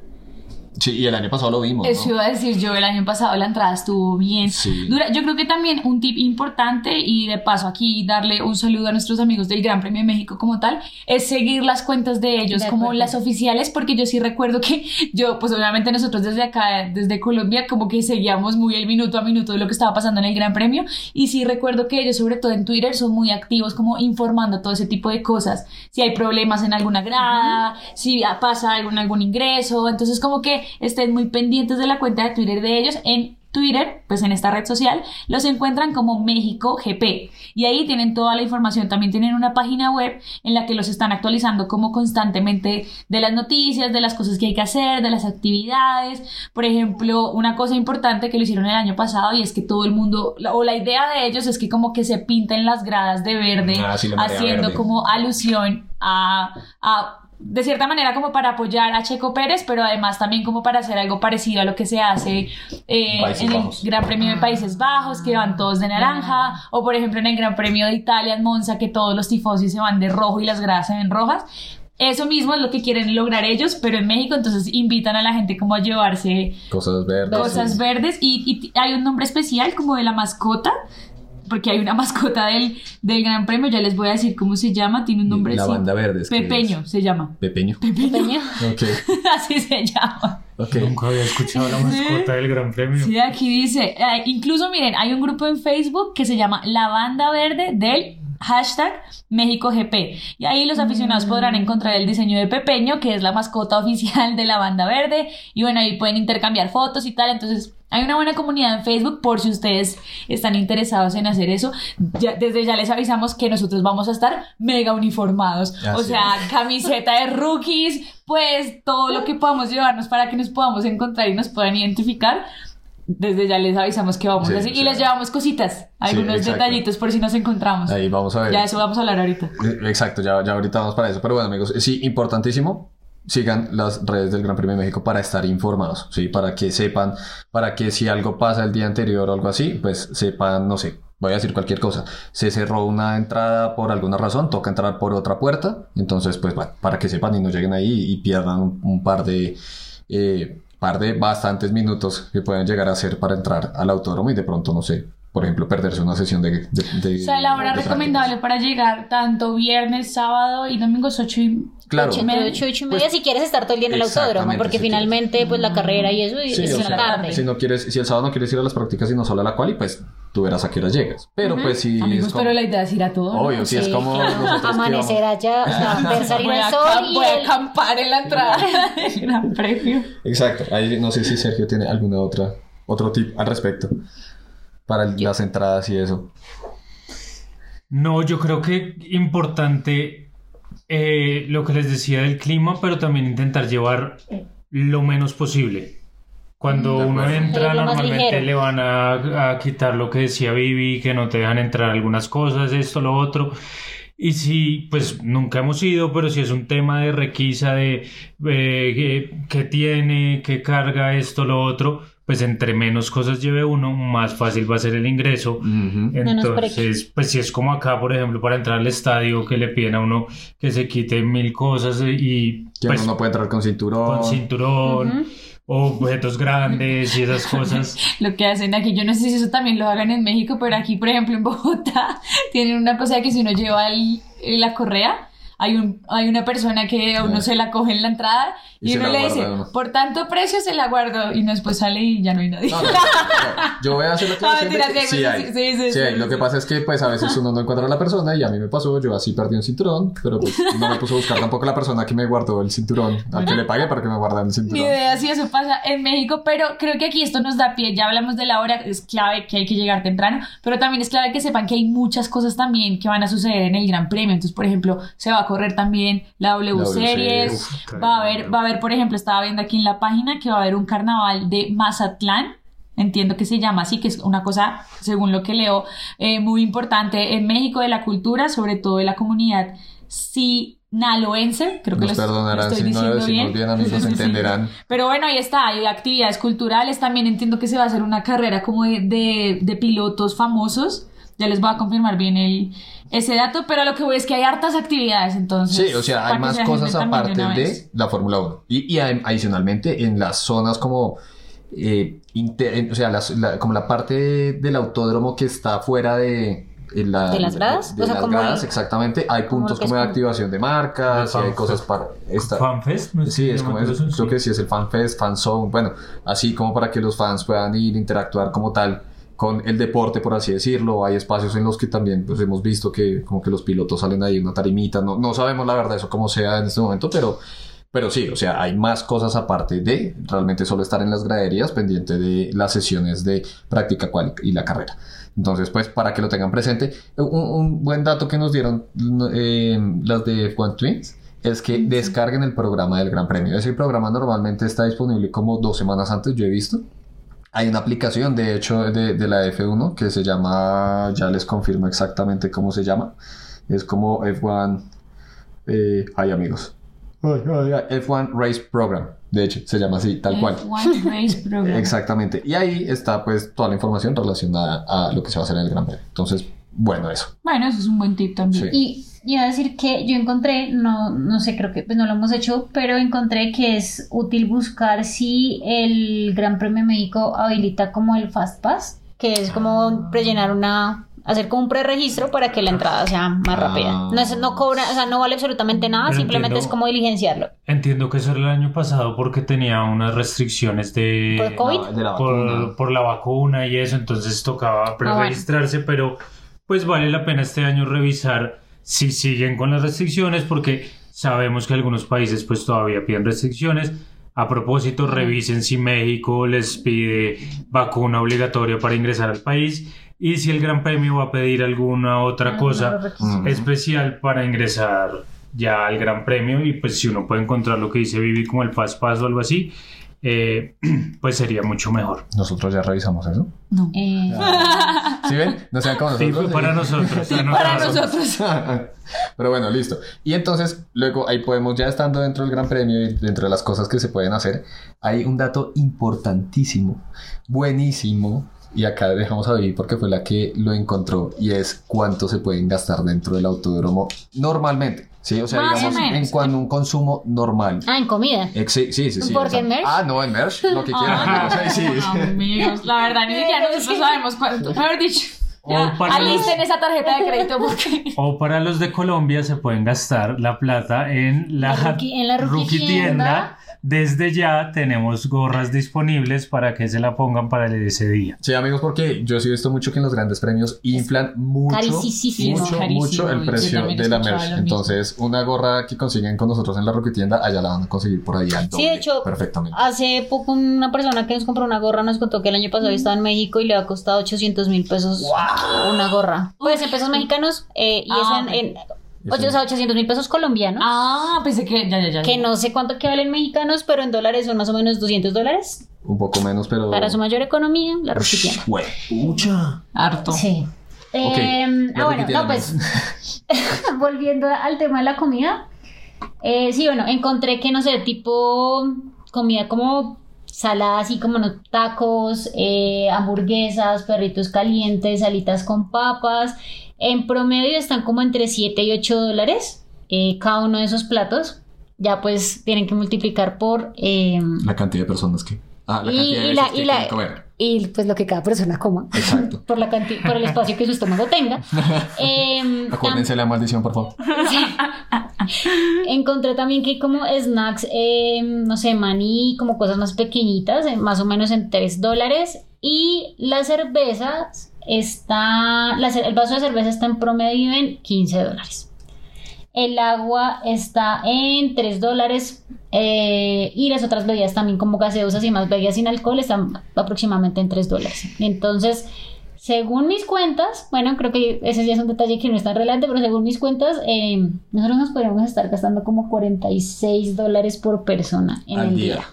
Sí, y el año pasado lo vimos. Eso ¿no? iba a decir yo, el año pasado la entrada estuvo bien Sí. dura. Yo creo que también un tip importante y de paso aquí darle un saludo a nuestros amigos del Gran Premio de México como tal, es seguir las cuentas de ellos De como las oficiales, porque yo sí recuerdo que yo, pues obviamente nosotros desde acá, desde Colombia, como que seguíamos muy el minuto a minuto de lo que estaba pasando en el Gran Premio y sí recuerdo que ellos, sobre todo en Twitter, son muy activos como informando todo ese tipo de cosas. Si hay problemas en alguna grada, si pasa algún, algún ingreso, entonces como que estén muy pendientes de la cuenta de Twitter de ellos en Twitter, pues en esta red social, los encuentran como México GP. Y ahí tienen toda la información. También tienen una página web en la que los están actualizando como constantemente de las noticias, de las cosas que hay que hacer, de las actividades. Por ejemplo, una cosa importante que lo hicieron el año pasado y es que todo el mundo, o la idea de ellos es que como que se pinten las gradas de verde, Ah, sí, haciendo verde. como alusión a, a de cierta manera como para apoyar a Checo Pérez, pero además también como para hacer algo parecido a lo que se hace eh, en el Bajos. Gran Premio de Países Bajos, que van todos de naranja, o por ejemplo en el Gran Premio de Italia en Monza, que todos los tifosi se van de rojo y las gradas se ven rojas. Eso mismo es lo que quieren lograr ellos, pero en México entonces invitan a la gente como a llevarse Cosas verdes. cosas sí. verdes y, y hay un nombre especial como de la mascota. Porque hay una mascota del, del Gran Premio, ya les voy a decir cómo se llama, tiene un nombre La así. banda verde. es que Pepeño es- se llama. Pepeño. Pequeño. Ok, Así se llama. ok. Nunca había escuchado la mascota del Gran Premio. Sí, aquí dice, eh, incluso miren, hay un grupo en Facebook que se llama La Banda Verde del hashtag México GP. Y ahí los aficionados podrán encontrar el diseño de Pepeño, que es la mascota oficial de la Banda Verde. Y bueno, ahí pueden intercambiar fotos y tal. Entonces, hay una buena comunidad en Facebook por si ustedes están interesados en hacer eso. Ya- desde ya les avisamos que nosotros vamos a estar mega uniformados. o sea, camiseta de rookies, pues todo lo que podamos llevarnos para que nos podamos encontrar y nos puedan identificar. Desde ya les avisamos que vamos Sí, a hacer. Y les llevamos cositas, algunos detallitos por si nos encontramos. Ahí vamos a ver. Ya eso vamos a hablar ahorita. Eh, Exacto, ya, ya ahorita vamos para eso. Pero bueno, amigos, sí, importantísimo. Sigan las redes del Gran Premio de México para estar informados, ¿sí? Para que sepan, para que si algo pasa el día anterior o algo así, pues sepan, no sé, voy a decir cualquier cosa. Se cerró una entrada por alguna razón, toca entrar por otra puerta. Entonces, pues bueno, para que sepan y no lleguen ahí y pierdan un, un par de... eh, par de bastantes minutos que pueden llegar a ser para entrar al autódromo y de pronto, no sé, por ejemplo, perderse una sesión de... de, de- O sea, la hora recomendable para llegar tanto viernes, sábado y domingo es 8 y Claro. Ocho, media. de ocho, ocho y media si quieres estar todo el día en el autódromo, porque si finalmente pues la carrera y eso Sí, es la sea, tarde. si no quieres, si el sábado no quieres ir a las prácticas y no solo a la quali, pues tú verás a qué hora llegas. Pero pues si Amigos, es como, pero la idea es ir a todo. ¿no? obvio, si es Sí, como claro, amanecer allá, o sea, salir voy el a, sol y voy a acampar en la entrada del Gran Premio. Exacto. Ahí no sé si Sergio tiene alguna otra otro tip al respecto para el- las entradas y eso. No, yo creo que importante eh, lo que les decía del clima, pero también intentar llevar lo menos posible. Cuando De uno entra, normalmente le van a, a quitar lo que decía Vivi, que no te dejan entrar algunas cosas, esto, lo otro. Y si, pues nunca hemos ido, pero si es un tema de requisa de eh, qué tiene, qué carga, esto, lo otro, pues entre menos cosas lleve uno, más fácil va a ser el ingreso. Entonces, pues si es como acá, por ejemplo, para entrar al estadio, que le piden a uno que se quite mil cosas y Que pues uno no puede entrar con cinturón. con cinturón objetos grandes y esas cosas. Lo que hacen aquí, yo no sé si eso también lo hagan en México, pero aquí, por ejemplo, en Bogotá, tienen una cosa que si uno lleva el- la correa, hay, un, hay una persona que a uno se la coge en la entrada Y y, uno le dice, uno. por tanto precio se la guardo, y después sale y ya no hay nadie. No, no, no. Yo voy a hacer la aclaración de mentira, que sí, hay. sí, sí, sí, hay. Lo que pasa es que pues a veces uno no encuentra a la persona y a mí me pasó, yo así perdí un cinturón, pero pues no me puso a buscar tampoco la persona que me guardó el cinturón, al que le pagué para que me guardara el Ni cinturón. idea si eso pasa en México, pero creo que aquí esto nos da pie. Ya hablamos de la hora, es clave que hay que llegar temprano, pero también es clave que sepan que hay muchas cosas también que van a suceder en el Gran Premio. Entonces, por ejemplo, se va a correr también la W W Series. Uf, va a haber, va a haber, por ejemplo, estaba viendo aquí en la página que va a haber un carnaval de Mazatlán. Entiendo que se llama así, que es una cosa, según lo que leo, eh, muy importante en México de la cultura, sobre todo de la comunidad sinaloense. Creo que Nos lo, lo perdonarán estoy si no lo decimos bien, amigos, Sí, sí, sí. entenderán. Pero bueno, ahí está, hay actividades culturales, también entiendo que se va a hacer una carrera como de, de, de pilotos famosos. Ya les voy a confirmar bien el, ese dato, pero lo que voy es que hay hartas actividades, entonces. Sí, o sea, hay más se cosas aparte de, vez. la Fórmula 1. Y, y adicionalmente en las zonas como, eh, inter- en- o sea, las- la- como la parte del autódromo que está fuera de... en la- ¿De las gradas? De, O sea, las como gradas, el- exactamente. Hay puntos como de activación de marcas, y hay cosas para... Esta, FanFest, ¿no? Sí, es como eso, creo sí. que sí es el FanFest, FanZone, bueno, así como para que los fans puedan ir, interactuar como tal con el deporte, por así decirlo. Hay espacios en los que también pues, hemos visto que como que los pilotos salen ahí en una tarimita, no, no sabemos la verdad eso cómo sea en este momento, pero, pero sí, o sea, hay más cosas aparte de realmente solo estar en las graderías pendiente de las sesiones de práctica cual y la carrera. Entonces, pues, para que lo tengan presente, un, un buen dato que nos dieron eh, las de F1 Twins es que descarguen el programa del Gran Premio. Ese programa normalmente está disponible como dos semanas antes, yo he visto. Hay una aplicación, de hecho, de, de la F1 que se llama, ya les confirmo exactamente cómo se llama. Es como F1, eh, ay amigos, Ay, ay, ay, F1 Race Program, de hecho, se llama así, tal cual. F1 Race Program. Exactamente. Y ahí está pues toda la información relacionada a lo que se va a hacer en el Gran Premio. Entonces, bueno, eso. Bueno, eso es un buen tip también. Sí. Y iba a decir que yo encontré, no, no sé, creo que pues no lo hemos hecho, pero encontré que es útil buscar si el Gran Premio de México habilita como el Fast Pass, que es como rellenar una, hacer como un preregistro para que la entrada sea más rápida. Ah. No es, no cobra, o sea, no vale absolutamente nada, Pero simplemente entiendo- es como diligenciarlo. Entiendo que eso era el año pasado porque tenía unas restricciones de... ¿Por COVID? La- de la vacuna. por, por la vacuna y eso, entonces tocaba preregistrarse, pero pues vale la pena este año revisar si siguen con las restricciones, porque sabemos que algunos países pues todavía piden restricciones. A propósito, revisen si México les pide vacuna obligatoria para ingresar al país y si el Gran Premio va a pedir alguna otra cosa Ujú. especial para ingresar ya al Gran Premio y pues si uno puede encontrar lo que dice Vivi como el Fast Pass o algo así, eh, pues sería mucho mejor. Nosotros ya revisamos eso. No. Eh, ¿Sí ven? No sean como Sí, nosotros. fue para nosotros. Para nosotros. Pero bueno, listo. Y entonces, luego ahí podemos, ya estando dentro del Gran Premio y dentro de las cosas que se pueden hacer, hay un dato importantísimo, buenísimo. Y acá dejamos a Vivi porque fue la que lo encontró. Y es cuánto se pueden gastar dentro del autódromo normalmente. Sí, o sea, Más o digamos, menos. en cuanto a un consumo normal. ah, en comida. Ex- sí, sí, sí. sí, ¿Por o sea- qué en merch? Ah, no, en merch, lo que quieran. amigos, ahí sí. Amigos, la verdad, ni siquiera nosotros sabemos cuánto. Mejor dicho, ya, O para los- alisten esa tarjeta de crédito porque. O para los de Colombia se pueden gastar la plata en la, La Rookie- en la Rookie tienda. Desde ya tenemos gorras disponibles para que se la pongan para el- ese día. Sí, amigos, porque yo sí he visto mucho que en los grandes premios inflan mucho, Carísimo. mucho, Carísimo, mucho el precio de la merch. Entonces, una gorra que consiguen con nosotros en la Rocket Tienda, allá la van a conseguir por ahí al Sí, doble, de hecho, perfectamente. hace poco una persona que nos compró una gorra nos contó que el año pasado estaba en México y le ha costado 800 mil pesos una gorra. Pues en pesos mexicanos eh, y Ah, eso en, en- Eso. ocho- o sea, 800 mil pesos colombianos. Ah, pensé que. Ya, ya, ya. Que no sé cuánto que valen mexicanos, pero en dólares son más o menos 200 dólares. Un poco menos, pero... Para su mayor economía, la. Güey, pucha. Harto. Sí. Eh, ah, bueno, no, pues volviendo al tema de la comida. eh, sí, bueno, encontré que no sé, tipo comida como salada, así como tacos, eh, hamburguesas, perritos calientes, salitas con papas. En promedio están como entre 7 y 8 dólares eh, cada uno de esos platos. Ya pues tienen que multiplicar por eh, La cantidad de personas que... Ah, la y, cantidad la, y, la- comer. y, pues lo que cada persona coma. Exacto. por la canti- por el espacio que su estómago tenga. Em, Acuérdense la maldición, por favor. Encontré también que hay como snacks, em, no sé, maní, como cosas más pequeñitas, eh, más o menos en 3 dólares. Y las cervezas está, la el vaso de cerveza está en promedio en 15 dólares. El agua está en 3 dólares eh, y las otras bebidas también como gaseosas y más bebidas sin alcohol están aproximadamente en 3 dólares. Entonces, según mis cuentas, bueno, creo que ese ya es un detalle que no es tan relevante, pero según mis cuentas, eh, nosotros nos podríamos estar gastando como 46 dólares por persona en Al el día. día.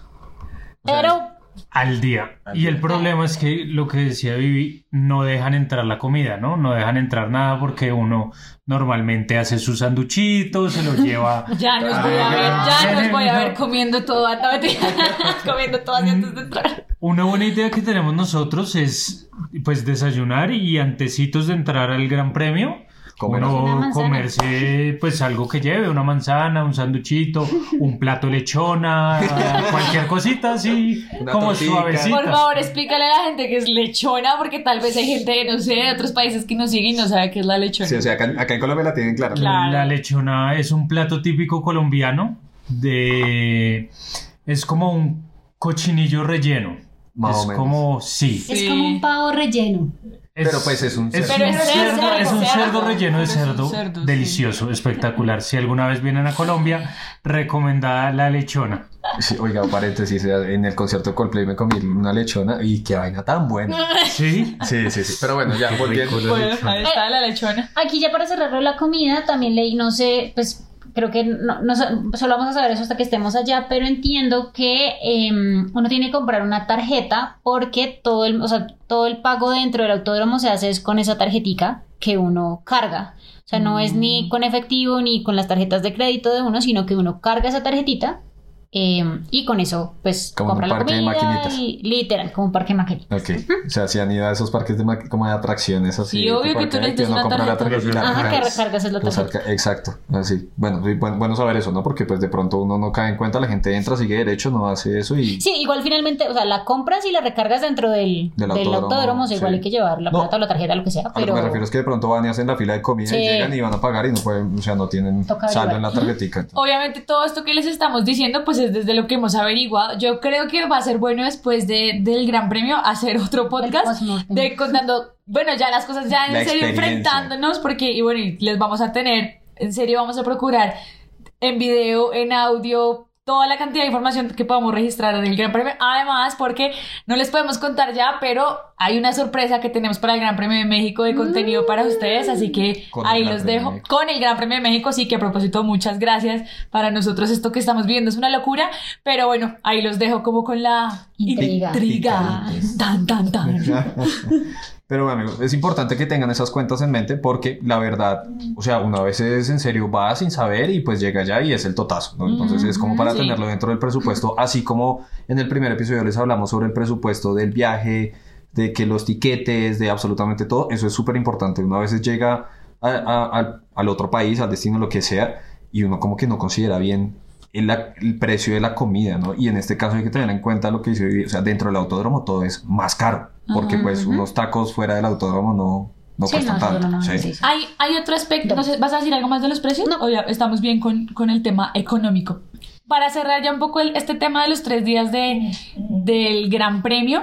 Pero Al día. Al y día. el problema es que lo que decía Vivi, no dejan entrar la comida, ¿no? No dejan entrar nada porque uno normalmente hace sus sanduchitos, se los lleva. Ya nos voy a ver, ya nos voy a ver comiendo todo. comiendo todo así antes de entrar. Una buena idea que tenemos nosotros es pues desayunar y antecitos de entrar al Gran Premio. Uno comerse pues algo que lleve, una manzana, un sanduchito, un plato de lechona, cualquier cosita así Una como tortica. suavecita. Por favor, explícale a la gente que es lechona, porque tal vez hay gente, no sé, de otros países que nos sigue y no sabe qué es la lechona. Sí, o sea, acá, acá en Colombia la tienen clara. Claro. La lechona es un plato típico colombiano de es como un cochinillo relleno. Más es o menos. como sí. Sí. Es como un pavo relleno. Es- Pero, pues, es un es cerdo. un Pero es cerdo, cerdo, es un cerdo. cerdo relleno de un cerdo, sí. delicioso, espectacular. Si alguna vez vienen a Colombia, recomendada la lechona. Sí, oiga, paréntesis, en el concierto de Coldplay me comí una lechona y qué vaina tan buena. Sí. Sí, sí, sí. Pero bueno, ya volviendo. Bueno, ahí está la lechona. Aquí ya para cerrarlo la comida, también leí, no sé, pues creo que no, no so- solo vamos a saber eso hasta que estemos allá, pero entiendo que em, uno tiene que comprar una tarjeta porque todo el, o sea, todo el pago dentro del autódromo se hace es con esa tarjetica que uno carga. O sea, no es ni con efectivo ni con las tarjetas de crédito de uno, sino que uno carga esa tarjetita em, y con eso, pues, Como un compra la parque de maquinitas. y literal, como un parque de maquinitas. Ok, o sea, si han ido a esos parques de, como de atracciones así. Sí, obvio que tú necesitas uno una tarjeta. tarjeta Ajá, que recargas. es la Pues tarjeta. Exacto, así. Bueno, sí, buen- bueno saber eso, ¿no? Porque pues de pronto uno no cae en cuenta, la gente entra, sigue derecho, no hace eso y... Sí, igual finalmente, o sea, la compras y la recargas dentro del, Del del autódromo, o sea, igual hay que llevar la No. plata o la tarjeta, lo que sea, A lo pero... que me refiero es que de pronto van y hacen la fila de comida Sí. y llegan y van a pagar y no pueden, o sea, no tienen saldo en la tarjetica. Obviamente todo esto que les estamos diciendo pues es desde lo que hemos averiguado. Yo creo que va a ser bueno después de, del Gran Premio hacer otro podcast de contando, bueno, ya las cosas ya en La serio enfrentándonos porque y bueno, y les vamos a tener, en serio vamos a procurar en video, en audio, toda la cantidad de información que podamos registrar en el Gran Premio. Además, porque no les podemos contar ya, pero hay una sorpresa que tenemos para el Gran Premio de México de contenido para ustedes, así que Con ahí los Premio dejo con el Gran Premio de México. Así que a propósito, muchas gracias. Para nosotros esto que estamos viviendo es una locura, pero bueno, ahí los dejo como con la Intriga. intriga. Tan, tan, tan. Pero bueno, amigos, es importante que tengan esas cuentas en mente porque la verdad, o sea, una vez es en serio va sin saber y pues llega allá y es el totazo, ¿no? Entonces es como para Sí. tenerlo dentro del presupuesto, así como en el primer episodio les hablamos sobre el presupuesto del viaje, de que los tiquetes, de absolutamente todo, eso es súper importante. Una vez llega a- a- al- al otro país, al destino, lo que sea, y uno como que no considera bien el, el precio de la comida, ¿no? Y en este caso hay que tener en cuenta lo que dice, o sea, dentro del autódromo todo es más caro, porque Ajá, pues unos tacos fuera del autódromo no, no Sí, cuestan no, tanto. no, sí. Hay, hay otro aspecto, no sé, ¿vas a decir algo más de los precios? No. O ya estamos bien con, con el tema económico. Para cerrar ya un poco el- este tema de los tres días de, del Gran Premio,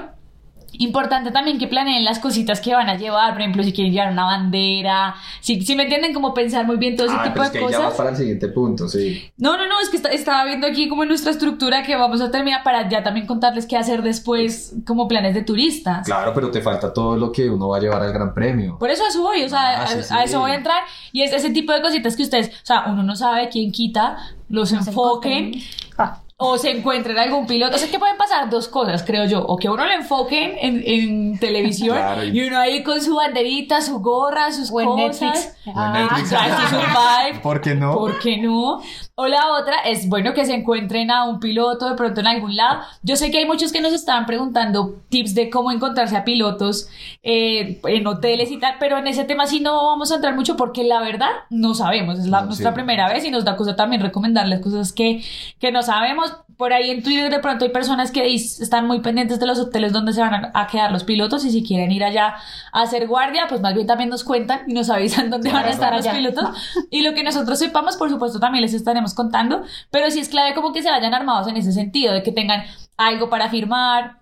importante también que planeen las cositas que van a llevar, por ejemplo, si quieren llevar una bandera, si, si me entienden, como pensar muy bien todo ese Ah, tipo pero es de que ahí ya vas cosas. para el siguiente punto, sí. No, no, no, es que está- estaba viendo aquí como nuestra estructura que vamos a terminar para ya también contarles qué hacer después como planes de turistas. Claro, pero te falta todo lo que uno va a llevar al Gran Premio. Por eso a eso voy, o sea, Ah, sí, a, sí. a eso voy a entrar. Y es ese tipo de cositas que ustedes, o sea, uno no sabe quién quita, los No se enfoquen encuentren. Ah, o se encuentren algún piloto. O sea, que pueden pasar dos cosas, creo yo. O que uno lo enfoquen en, en televisión Claro, y- y uno ahí con su banderita, su gorra, sus O en cosas. Netflix. Ah, Netflix. Drive to Survive. ¿Por qué no? ¿Por qué no? O la otra es, bueno, que se encuentren a un piloto de pronto en algún lado. Yo sé que hay muchos que nos estaban preguntando tips de cómo encontrarse a pilotos eh, en hoteles y tal, pero en ese tema sí no vamos a entrar mucho porque la verdad no sabemos. Es la, No, nuestra sí. primera vez y nos da cosa también recomendarles cosas que, que no sabemos. Por ahí en Twitter de pronto hay personas que están muy pendientes de los hoteles donde se van a, quedar los pilotos y si quieren ir allá a hacer guardia, pues más bien también nos cuentan y nos avisan dónde van a estar los allá. pilotos. Y lo que nosotros sepamos, por supuesto, también les estaremos contando, pero sí es clave como que se vayan armados en ese sentido, de que tengan algo para firmar.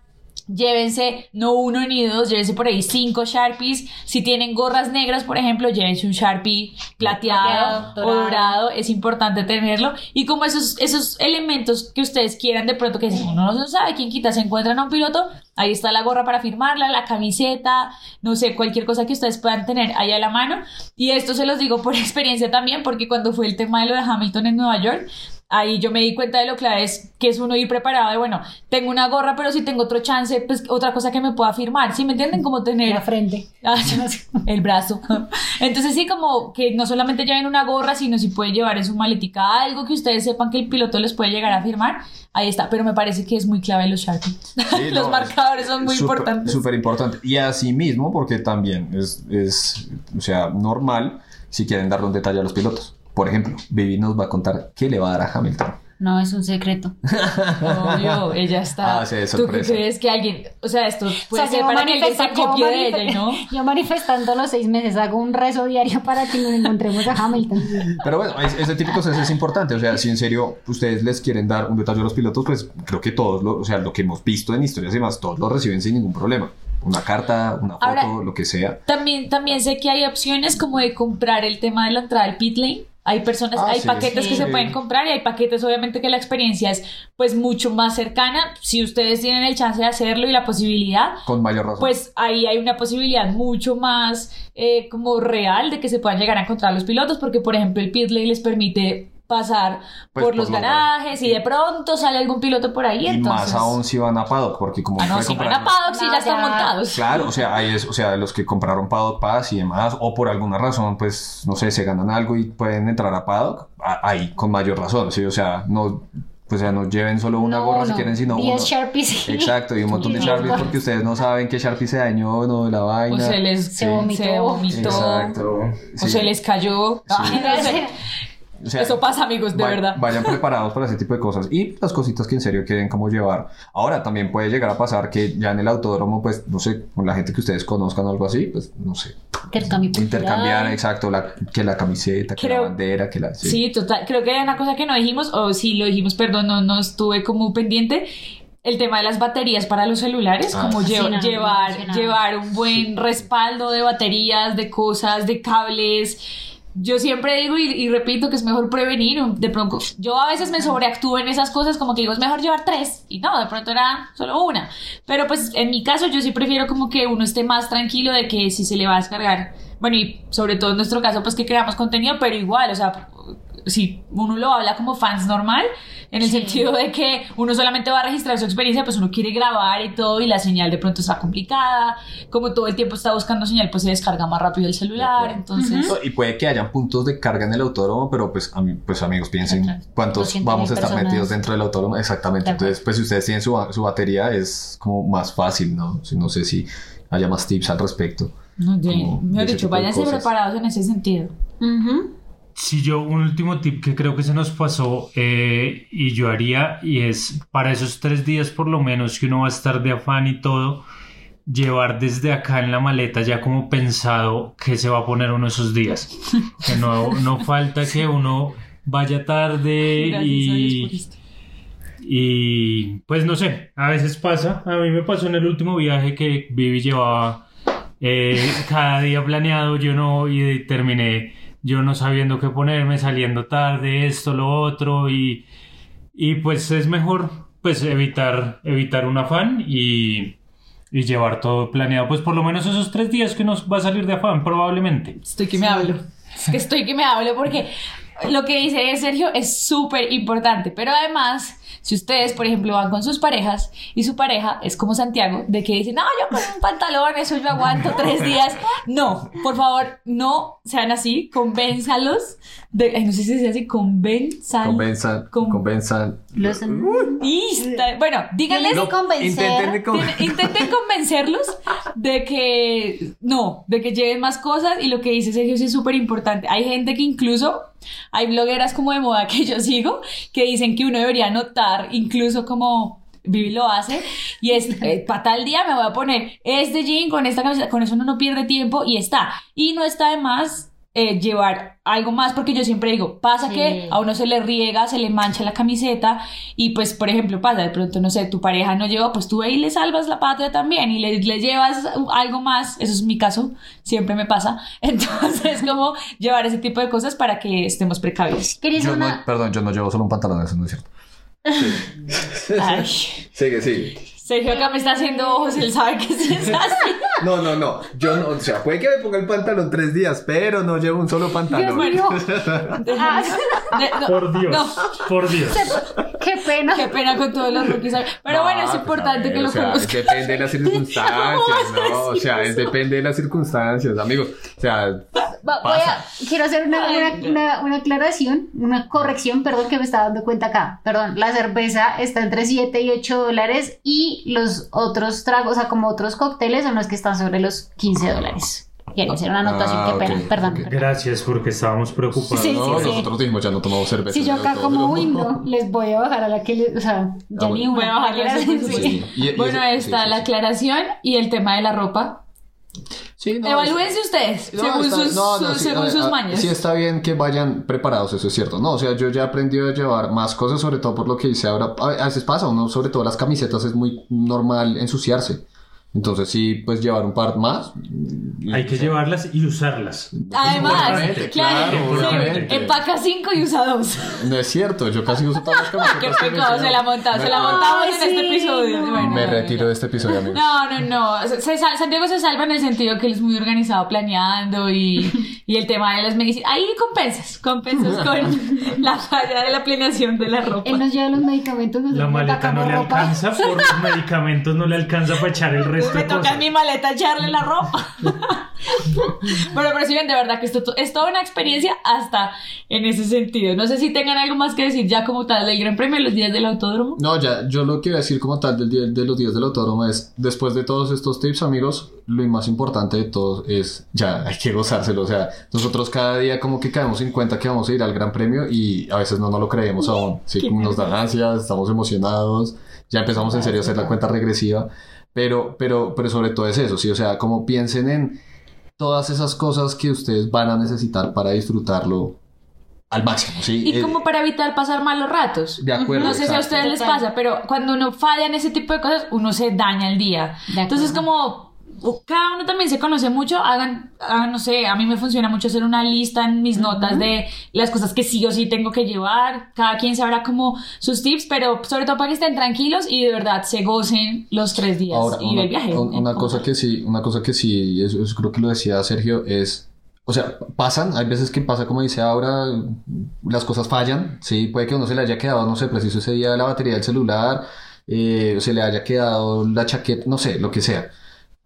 Llévense no uno ni dos, llévense por ahí cinco Sharpies. Si tienen gorras negras, por ejemplo, llévense un Sharpie plateado, Plateado, o dorado. dorado. Es importante tenerlo. Y como esos, esos elementos que ustedes quieran, de pronto que si uno no sabe quién quita, se encuentran a un piloto, ahí está la gorra para firmarla, la camiseta, no sé, cualquier cosa que ustedes puedan tener ahí a la mano. Y esto se los digo por experiencia también, porque cuando fue el tema de lo de Hamilton en Nueva York, ahí yo me di cuenta de lo clave es que es uno ir preparado de, bueno, tengo una gorra, pero si tengo otro chance, pues otra cosa que me pueda firmar, ¿sí me entienden? Como tener... La frente. El brazo. Entonces sí, como que no solamente lleven una gorra, sino si pueden llevar en su maletica algo que ustedes sepan que el piloto les puede llegar a firmar, ahí está. Pero me parece que es muy clave los Sharpies. Sí, los no, marcadores son muy súper- importantes. Súper importante. Y así mismo, porque también es, es, o sea, normal si quieren darle un detalle a los pilotos. Por ejemplo, Vivi nos va a contar qué le va a dar a Hamilton. No, es un secreto. Obvio, ella está. Ah, sí, ¿Tú qué crees que alguien, o sea, esto puede O sea, ser para que alguien se manifesta- llevo copie de ella no? Yo manifestando los seis meses hago un rezo diario para que nos encontremos a Hamilton. Pero bueno, es- ese tipo de cosas es importante. O sea, si en serio ustedes les quieren dar un detalle a los pilotos, pues creo que todos, lo, o sea, lo que hemos visto en historias y demás, todos lo reciben sin ningún problema. Una carta, una foto, Ahora- lo que sea. También, también sé que hay opciones como de comprar el tema de la entrada al pit lane. Hay personas, Ah, hay sí, paquetes sí. que se pueden comprar y hay paquetes obviamente que la experiencia es pues mucho más cercana. Si ustedes tienen el chance de hacerlo y la posibilidad, Con mayor razón. pues ahí hay una posibilidad mucho más eh, como real de que se puedan llegar a encontrar los pilotos porque por ejemplo el pit lane les permite pasar Pues, por por los los garajes y de pronto sale algún piloto por ahí y entonces más aún si van a paddock, porque como ah no si van a paddock sí No, ya están montados Claro, o sea, ahí es, o sea, los que compraron Paddock Pass y demás, o por alguna razón, pues, no sé, se ganan algo y pueden entrar a Paddock, a- ahí con mayor razón, sí, o sea, no, pues, o sea, no lleven solo una No, gorra si quieren, sino 10 uno. Sharpies. Exacto, y un montón de Sí, Sharpies porque ustedes no saben que Sharpie se dañó, no, de la vaina. o se les Se vomitó. se vomitó, Exacto. o sí. se les cayó sé. O sea, Eso pasa, amigos, de va- verdad. Vayan preparados para ese tipo de cosas. Y las cositas que en serio quieren como llevar. Ahora también puede llegar a pasar que ya en el autódromo, pues, no sé, con la gente que ustedes conozcan o algo así, pues, no sé. Intercambiar, exacto, la, que la camiseta, que la bandera, que la... sí. Sí, total. Creo que hay una cosa que no dijimos, o sí lo dijimos, perdón, no, no estuve como pendiente. El tema de las baterías para los celulares, Ah. como llevar, llevar un buen respaldo de baterías, de cosas, de cables. Yo siempre digo y, repito que es mejor prevenir. De pronto, yo a veces me sobreactúo en esas cosas, como que digo, es mejor llevar tres. Y no, de pronto era solo una. Pero pues en mi caso, yo sí prefiero como que uno esté más tranquilo de que si se le va a descargar. Bueno, y sobre todo en nuestro caso, pues que creamos contenido, pero igual, o sea, si uno lo habla como fans normal, en el Sí. sentido de que uno solamente va a registrar su experiencia, pues uno quiere grabar y todo, y la señal de pronto está complicada, como todo el tiempo está buscando señal, pues se descarga más rápido el celular, entonces... Y puede que hayan puntos de carga en el autódromo, pero pues, pues amigos, piensen Exacto. cuántos 200.000 vamos a estar personas. metidos dentro del autódromo. Exactamente. Entonces, pues si ustedes tienen su, ba- su batería, es como más fácil, ¿no? Si- No sé si haya más tips al respecto. No, de- Como mejor ese dicho, váyanse preparados en ese sentido. Ujú. Si yo, un último tip que creo que se nos pasó eh, y yo haría, y es para esos tres días por lo menos que uno va a estar de afán y todo, llevar desde acá en la maleta ya como pensado que se va a poner uno esos días. Que no, no falta que uno vaya tarde Gracias y, y pues no sé, a veces pasa. A mí me pasó en el último viaje que Vivi llevaba eh, cada día planeado, yo no, y terminé yo no sabiendo qué ponerme, saliendo tarde, esto, lo otro, y, y pues es mejor pues evitar, evitar un afán y, y llevar todo planeado, pues por lo menos esos tres días que nos va a salir de afán, probablemente. Estoy que me hablo. Estoy que me hablo porque lo que dice Sergio es súper importante. Pero además, si ustedes, por ejemplo, van con sus parejas y su pareja es como Santiago, de que dice, no, yo con un pantalón, eso yo aguanto tres días. No, por favor, no sean así. Convénzalos. De, ay, no sé si se dice así, convenzan. Convenzan, Con- convenzan. Los Ista- Bueno, díganles. Que convencer. intenten con- Tiene- Intenten convencerlos de que no, de que lleven más cosas y lo que dice Sergio sí es súper importante. Hay gente que incluso, hay blogueras como de moda que yo sigo, que dicen que uno debería anotar incluso como Vivi lo hace y es eh, para tal día me voy a poner este jean con esta camiseta, con eso uno no pierde tiempo y está. Y no está de más eh, llevar algo más porque yo siempre digo, pasa Sí. que a uno se le riega, se le mancha la camiseta y pues por ejemplo pasa, de pronto no sé, tu pareja no lleva, pues tú ahí le salvas la patria también y le, le llevas algo más, eso es mi caso, siempre me pasa, entonces como llevar ese tipo de cosas para que estemos precavidos. ¿Quieres Yo una? no, perdón, yo no llevo solo un pantalón, eso no es cierto. Ay, Sigue, sigue. Sergio acá me está haciendo ojos, él sabe que sí es así. No, no, no. Yo no, o sea, puede que me ponga el pantalón tres días, pero no llevo un solo pantalón. mío. Ah, de- no, Por Dios, no. por Dios. Qué pena. Qué pena con todos los rookies. Pero No, bueno, es pues, importante ver, que lo o sea, conozcan. Depende de las circunstancias, ¿no? O sea, es depende de las circunstancias, amigo. O sea, Va- voy a, quiero hacer una, una, una- una aclaración, una corrección, perdón, que me estaba dando cuenta acá. Perdón, la cerveza está entre 7 y 8 dólares y los otros tragos, o sea, como otros cócteles, son los que están sobre los 15 dólares. Quería hacer una anotación, Ah, qué pena, perdón. Gracias porque estábamos preocupados. Sí, no, sí, sí. nosotros dijimos ya no tomamos cerveza. Si yo ya acá como window, les voy a bajar a la que, le- o sea, ya Ah, ni bueno. Voy a una. bajarle a Sí. eso, Sí. Y- y Bueno, está sí, sí, la aclaración y el tema de la ropa. Sí, no, Evalúense ustedes, No, según, está- sus, no, no, sí, según a- sus a- mañas. Sí está bien que vayan preparados, eso es cierto. No, o sea, yo ya he aprendido a llevar más cosas, sobre todo por lo que hice ahora. A a veces pasa, uno, sobre todo las camisetas, es muy normal ensuciarse. Entonces sí, pues llevar un par más. Hay que llevarlas y usarlas. Además, claro, claro, sí, empaca 5 y usa 2. No es cierto, yo casi uso todas las camisetas. Qué que me pecado, se la montamos, se la montamos en este sí, episodio. no. Bueno, Me ya, retiro ya. de este episodio, amigos. No, no, no. Se- Santiago se salva en el sentido que él es muy organizado planeando y, y el tema de las medicinas. Ahí compensas, compensas con la falla de la planeación de la ropa. Él nos lleva los medicamentos, La le maleta no le ropa. alcanza, por los medicamentos no le alcanza para echar el resto Me de toca cosas. en mi maleta echarle la ropa. Pero perciben de verdad que esto to- es toda una experiencia hasta en ese sentido. No sé si tengan algo más que decir ya como tal del Gran Premio, los días del autódromo. No, ya, yo lo que voy a decir como tal del día, de los días del autódromo es, después de todos estos tips, amigos, lo más importante de todo es, ya, hay que gozárselo, o sea, nosotros cada día como que caemos en cuenta que vamos a ir al Gran Premio y a veces no nos lo creemos aún, sí, como nos dan ansias, estamos emocionados, ya empezamos en serio a hacer la cuenta regresiva, pero, pero, pero sobre todo es eso, sí, o sea, como piensen en todas esas cosas que ustedes van a necesitar para disfrutarlo al máximo, sí. Y Eh, como para evitar pasar malos ratos. De acuerdo, No sé si a ustedes les pasa, pero cuando uno falla en ese tipo de cosas, uno se daña el día. De Entonces, como cada uno también se conoce mucho, hagan, hagan, no sé, a mí me funciona mucho hacer una lista en mis notas de las cosas que sí o sí tengo que llevar. Cada quien sabrá como sus tips, pero sobre todo para que estén tranquilos y de verdad se gocen los tres días Ahora, y una, del viaje. un- una cosa que sí, una cosa que sí, eso, eso creo que lo decía Sergio, es, o sea, pasan, hay veces que pasa como dice ahora, las cosas fallan, sí, puede que uno se le haya quedado, no sé, preciso ese día la batería del celular, eh, se le haya quedado la chaqueta, no sé, lo que sea.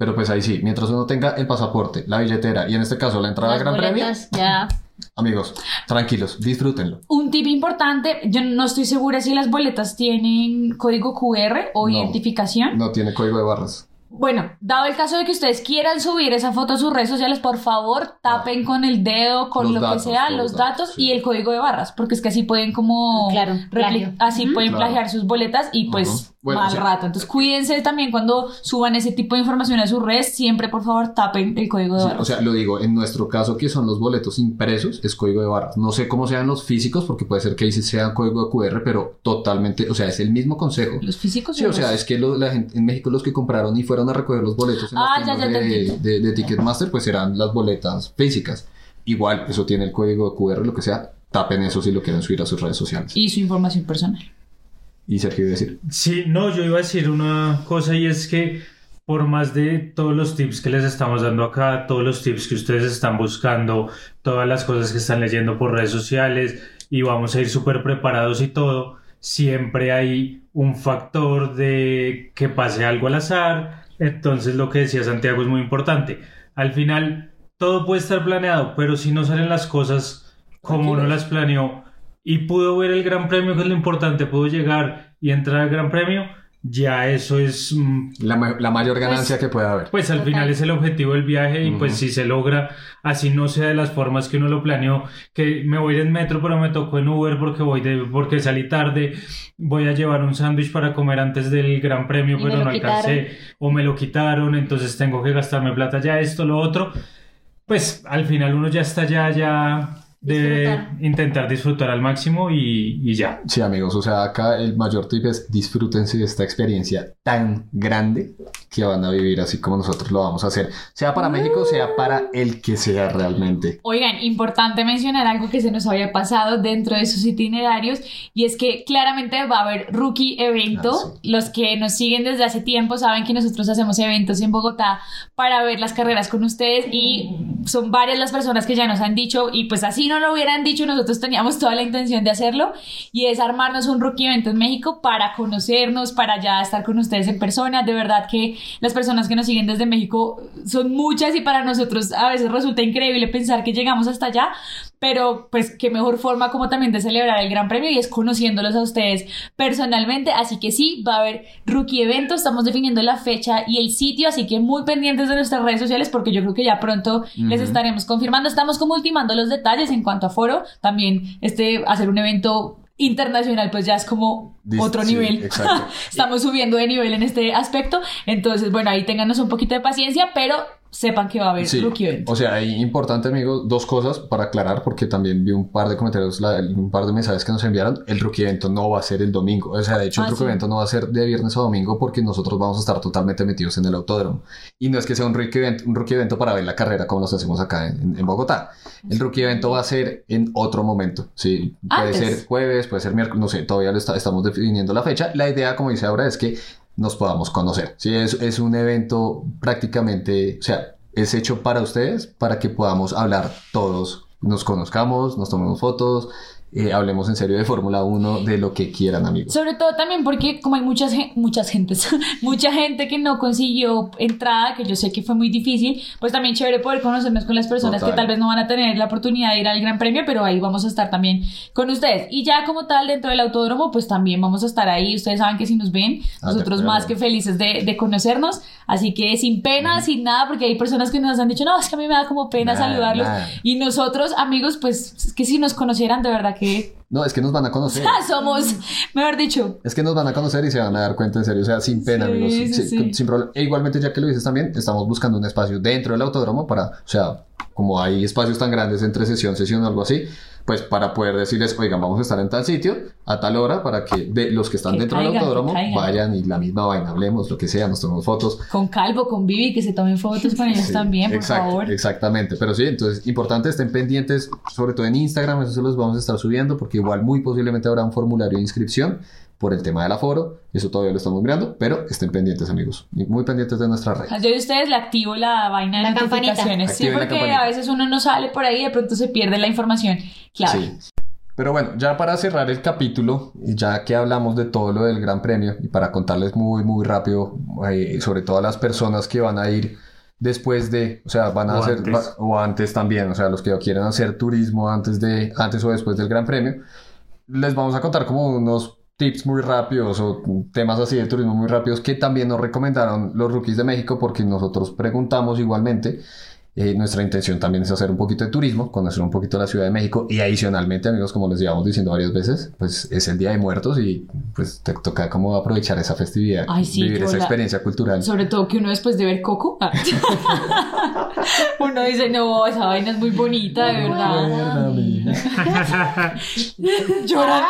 Pero pues ahí sí, mientras uno tenga el pasaporte, la billetera y en este caso la entrada al Gran Premio, ya. amigos, tranquilos, disfrútenlo. Un tip importante, yo no estoy segura si las boletas tienen código QR o No. identificación. No tiene código de barras. Bueno, dado el caso de que ustedes quieran subir esa foto a sus redes sociales, por favor, tapen con el dedo, con lo datos, que sea, los los datos datos, sí. y el código de barras, porque es que así pueden como Claro, repli- plagio. así pueden Claro. plagiar sus boletas y pues Ujú. Bueno, mal rato. Entonces cuídense también cuando suban ese tipo de información a sus redes, siempre por favor tapen el código de Sí, barras. o sea, lo digo, en nuestro caso que son los boletos impresos, es código de barras. No sé cómo sean los físicos, porque puede ser que ahí sea código de QR, pero totalmente, o sea, es el mismo consejo. los físicos Sí, o sea, es que lo- la gente, en México los que compraron y fueron a recoger los boletos en las Ah, ya, tiendas ya te de, de- de Ticketmaster, pues serán las boletas físicas. Igual, eso tiene el código de QR, lo que sea, tapen eso si lo quieren subir a sus redes sociales. y su información personal. Y Sergio iba a decir, Sí, no, yo iba a decir una cosa y es que por más de todos los tips que les estamos dando acá, todos los tips que ustedes están buscando, todas las cosas que están leyendo por redes sociales y vamos a ir súper preparados y todo, siempre hay un factor de que pase algo al azar. Entonces lo que decía Santiago es muy importante. Al final todo puede estar planeado, pero si no salen las cosas como uno las planeó y pudo ver el Gran Premio, que es lo importante, pudo llegar y entrar al Gran Premio, ya eso es, mm, la, la mayor ganancia que puede haber. pues al Total. final es el objetivo del viaje y Ujú. pues si se logra, así no sea de las formas que uno lo planeó, que me voy en metro pero me tocó en Uber porque voy de, porque salí tarde, voy a llevar un sándwich para comer antes del Gran Premio Y pero no alcancé o me lo quitaron, entonces tengo que gastarme plata ya esto, lo otro, pues al final uno ya está ya, ya de Disfrutar. intentar disfrutar al máximo y, y ya. Sí, amigos, o sea, acá el mayor tip es disfrútense de esta experiencia tan grande que van a vivir así como nosotros lo vamos a hacer, sea para México, sea para el que sea realmente. Oigan, importante mencionar algo que se nos había pasado dentro de sus itinerarios y es que claramente va a haber rookie evento. Ah, Los que nos siguen desde hace tiempo saben que nosotros hacemos eventos en Bogotá para ver las carreras con ustedes y son varias las personas que ya nos han dicho y pues así no lo hubieran dicho, nosotros teníamos toda la intención de hacerlo y es armarnos un rookie evento en México para conocernos, para ya estar con ustedes en persona. De verdad que las personas que nos siguen desde México son muchas y para nosotros a veces resulta increíble pensar que llegamos hasta allá, pero pues qué mejor forma como también de celebrar el Gran Premio y es conociéndolos a ustedes personalmente, así que sí, va a haber rookie evento, estamos definiendo la fecha y el sitio, así que muy pendientes de nuestras redes sociales porque yo creo que ya pronto les estaremos confirmando, estamos como ultimando los detalles en cuanto a foro, también este hacer un evento internacional pues ya es como otro sí, nivel. Estamos subiendo de nivel en este aspecto, entonces bueno, ahí ténganos un poquito de paciencia, pero sepan que va a haber Sí, rookie evento. o sea, ahí importante, amigos, dos cosas para aclarar, porque también vi un par de comentarios, la- un par de mensajes que nos enviaron. El rookie evento no va a ser el domingo, o sea, de hecho, Ah, el rookie sí. evento no va a ser de viernes a domingo porque nosotros vamos a estar totalmente metidos en el autódromo. Y no es que sea un rookie evento, un rookie evento para ver la carrera como los hacemos acá en, en Bogotá. El rookie evento va a ser en otro momento, sí, puede Antes. ser jueves, puede ser miércoles, no sé, todavía lo está- estamos definiendo la fecha. La idea, como dice ahora, es que nos podamos conocer. Sí, es, es un evento prácticamente, o sea, es hecho para ustedes, para que podamos hablar todos, nos conozcamos, nos tomemos fotos, eh, hablemos en serio de Fórmula 1, de lo que quieran, amigos. Sobre todo también porque como hay muchas, muchas gentes, mucha gente que no consiguió entrada, que yo sé que fue muy difícil, pues también chévere poder conocernos con las personas Total. que tal vez no van a tener la oportunidad de ir al Gran Premio, pero ahí vamos a estar también con ustedes. Y ya como tal dentro del autódromo, pues también vamos a estar ahí. Ustedes saben que si nos ven, Ah, nosotros más que felices de, de conocernos. Así que sin pena, sin nada, porque hay personas que nos han dicho, no, es que a mí me da como pena saludarlos. nada. Y nosotros, amigos, pues es que si nos conocieran, de verdad que No, es que nos van a conocer. somos, mejor dicho, Es que nos van a conocer y se van a dar cuenta en serio, o sea, sin pena, Sí, amigos, sí, sin, sí. sin problema. E igualmente, ya que lo dices también, estamos buscando un espacio dentro del autódromo para, o sea, como hay espacios tan grandes entre sesión, sesión o algo así, pues para poder decirles, oigan, vamos a estar en tal sitio a tal hora para que de los que están Que dentro caigan, del autódromo vayan y la misma vaina, hablemos, lo que sea, nos tomemos fotos. con Calvo, con Vivi, que se tomen fotos con ellos Sí, también, por favor. Exactamente, pero sí, entonces importante, estén pendientes, sobre todo en Instagram, eso se los vamos a estar subiendo, porque igual muy posiblemente habrá un formulario de inscripción por el tema del aforo, eso todavía lo estamos mirando, pero estén pendientes amigos, y muy pendientes de nuestra red. Yo de ustedes le activo la vaina de La campanita. notificaciones. Sí, porque campanita. a veces uno no sale por ahí y de pronto se pierde la información. Claro. Sí. Pero bueno, ya para cerrar el capítulo, y ya que hablamos de todo lo del Gran Premio, y para contarles muy, muy rápido, eh, sobre todo a las personas que van a ir después de, o sea, van a O hacer, antes. va- o antes también, o sea, los que quieren hacer turismo antes de, antes o después del Gran Premio, les vamos a contar como unos tips muy rápidos o temas así de turismo muy rápidos que también nos recomendaron los rookies de México porque nosotros preguntamos igualmente. Eh, nuestra intención también es hacer un poquito de turismo, conocer un poquito la Ciudad de México y adicionalmente, amigos, como les llevamos diciendo varias veces, pues es el Día de Muertos y pues te toca como aprovechar esa festividad, Ay, sí, vivir esa bola. experiencia cultural. Sobre todo que uno después de ver Coco, ah, uno dice, no, esa vaina es muy bonita, de verdad. Llorar.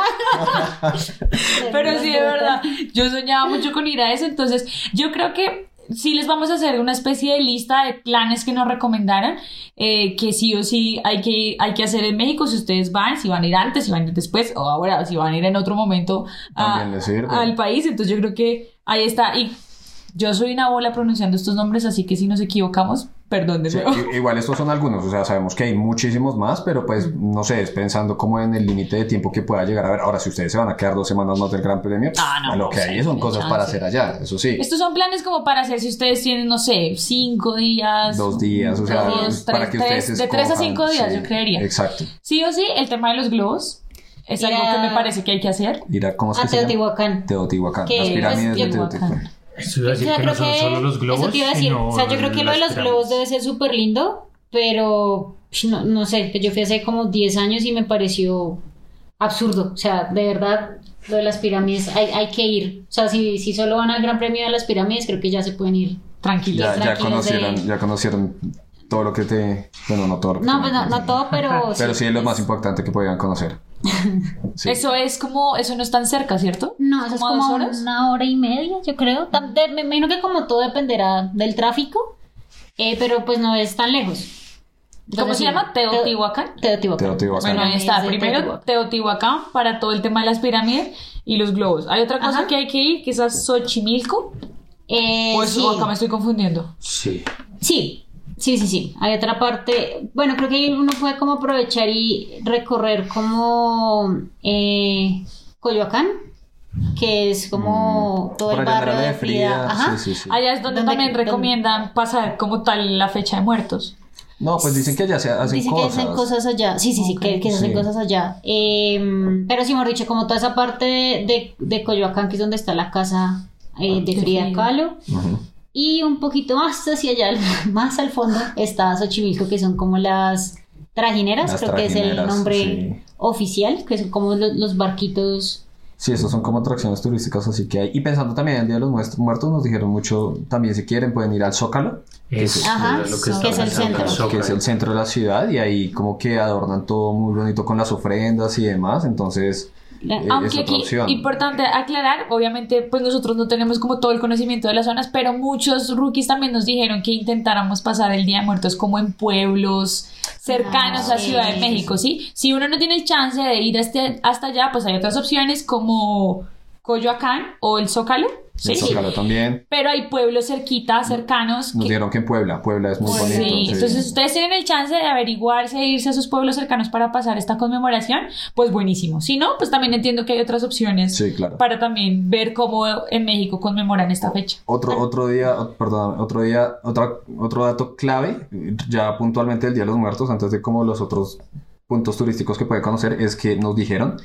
Pero sí, de verdad, yo soñaba mucho con ir a eso, entonces yo creo que sí les vamos a hacer una especie de lista de planes que nos recomendaron, eh, que sí o sí hay que, hay que hacer en México, si ustedes van, si van a ir antes, si van a ir después, o ahora, si van a ir en otro momento a- al país, entonces yo creo que ahí está, y yo soy una bola pronunciando estos nombres, así que si nos equivocamos, perdón de Sí, igual estos son algunos, o sea, sabemos que hay muchísimos más, pero pues no sé, es pensando como en el límite de tiempo que pueda llegar a ver. Ahora, si ustedes se van a quedar dos semanas más del Gran Premio, Ah, no, a lo no, que hay son cosas para hacer allá, eso sí. Estos son planes como para hacer si ustedes tienen, no sé, cinco días. Dos días, o sea, días, para tres- que tres- ustedes De tres a cinco días, sí, yo creería. Exacto. Sí o sí, el tema de los globos es Ir algo que a- me parece que hay que hacer. Ir a, ¿cómo A se llama? Teotihuacán. Teotihuacán, las pirámides de Teotihuacán. Eso O sea, que creo no son que solo los globos. eso te iba a decir. o sea, yo creo que lo de los globos debe ser súper lindo, pero no, no sé, pues yo fui hace como 10 años y me pareció absurdo. O sea, de verdad, lo de las pirámides hay, hay que ir. O sea, si, si solo van al Gran Premio de las pirámides, creo que ya se pueden ir. Tranquilo. Ya, ya tranquilos conocieron, de- ya conocieron todo lo que te... Bueno, no todo lo que No, te- pues no, no todo, pero, Pero sí es lo más importante que podían conocer. Sí. Eso es como, eso no es tan cerca, ¿cierto? No, eso es ¿Como horas? una hora y media, yo creo. Me imagino que como todo dependerá del tráfico, eh, pero pues no es tan lejos. ¿Cómo se llama? Teotihuacán. Teo- Teotihuacán. Teotihuacán. Bueno, ahí está. Primero Teotihuacán. Teotihuacán para todo el tema de las pirámides y los globos. Hay otra cosa Ajá. que hay que ir, que es a Xochimilco. Eh, ¿O, es- sí. o acá me estoy confundiendo? Sí. Sí, sí, sí, sí. Hay otra parte. Bueno, creo que ahí uno puede como aprovechar y recorrer como eh, Coyoacán, que es como todo Mm. Por el barrio de Frida. Ajá. Sí, sí, sí. Allá es donde, ¿Dónde- también dónde- recomiendan pasar como tal la fecha de muertos. No, pues dicen que allá se hacen Dicen que cosas. hacen cosas allá. Sí, sí, sí, que, que se hacen Sí. cosas allá. Eh, pero sí, mejor dicho, como toda esa parte de, de, Coyoacán, que es donde está la casa eh, de De Frida. Kahlo. Ujú. Y un poquito más hacia allá, más al fondo, está Xochimilco, que son como las trajineras, Las creo que es el nombre sí. oficial, que son como lo- los, barquitos. Sí, esos son como atracciones turísticas, así que hay. Y pensando también en el Día de los Muertos, nos dijeron mucho, también si quieren pueden ir al Zócalo, Es, Ajá, era lo que estaba es el pensando, centro. Zócalo. que es el centro de la ciudad, y ahí como que adornan todo muy bonito con las ofrendas y demás, entonces eh, es Aunque aquí, opción. importante aclarar, obviamente, pues nosotros no tenemos como todo el conocimiento de las zonas, pero muchos rookies también nos dijeron que intentáramos pasar el Día de Muertos como en pueblos cercanos Ah, a Ciudad de sí, México, ¿sí? Si uno no tiene el chance de ir hasta, hasta allá, pues hay otras opciones como Coyoacán o el Zócalo, ¿sí? El Zócalo también. Pero hay pueblos cerquita, cercanos. Nos que- dijeron que en Puebla, Puebla es muy Pues bonito. Sí, entonces ustedes tienen el chance de averiguarse, de irse a sus pueblos cercanos para pasar esta conmemoración, pues buenísimo. Si no, pues también entiendo que hay otras opciones Sí, claro. para también ver cómo en México conmemoran esta fecha. Otro, otro día, perdón, otro día, otra, otro dato clave, ya puntualmente el Día de los Muertos, antes de como los otros puntos turísticos que puede conocer, es que nos dijeron,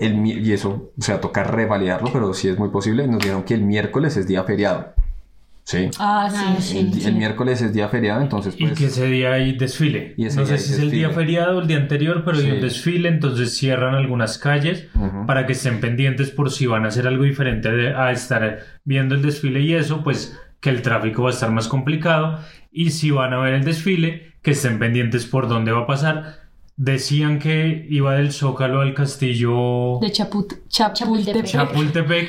el, mi- y eso, o sea, toca revalidarlo, pero sí es muy posible, nos dijeron que el miércoles es día feriado. Sí. Ah, Ah, sí. sí. El, el miércoles es día feriado, entonces Y pues... que ese día hay desfile. Y ese no sé si es el día feriado o el día anterior, pero hay Sí. un desfile, entonces cierran algunas calles para que estén pendientes por si van a hacer algo diferente de- a estar viendo el desfile y eso, pues que el tráfico va a estar más complicado. Y si van a ver el desfile, que estén pendientes por dónde va a pasar. Decían que iba del Zócalo al castillo De Chaput Chapultepec. Chapultepec,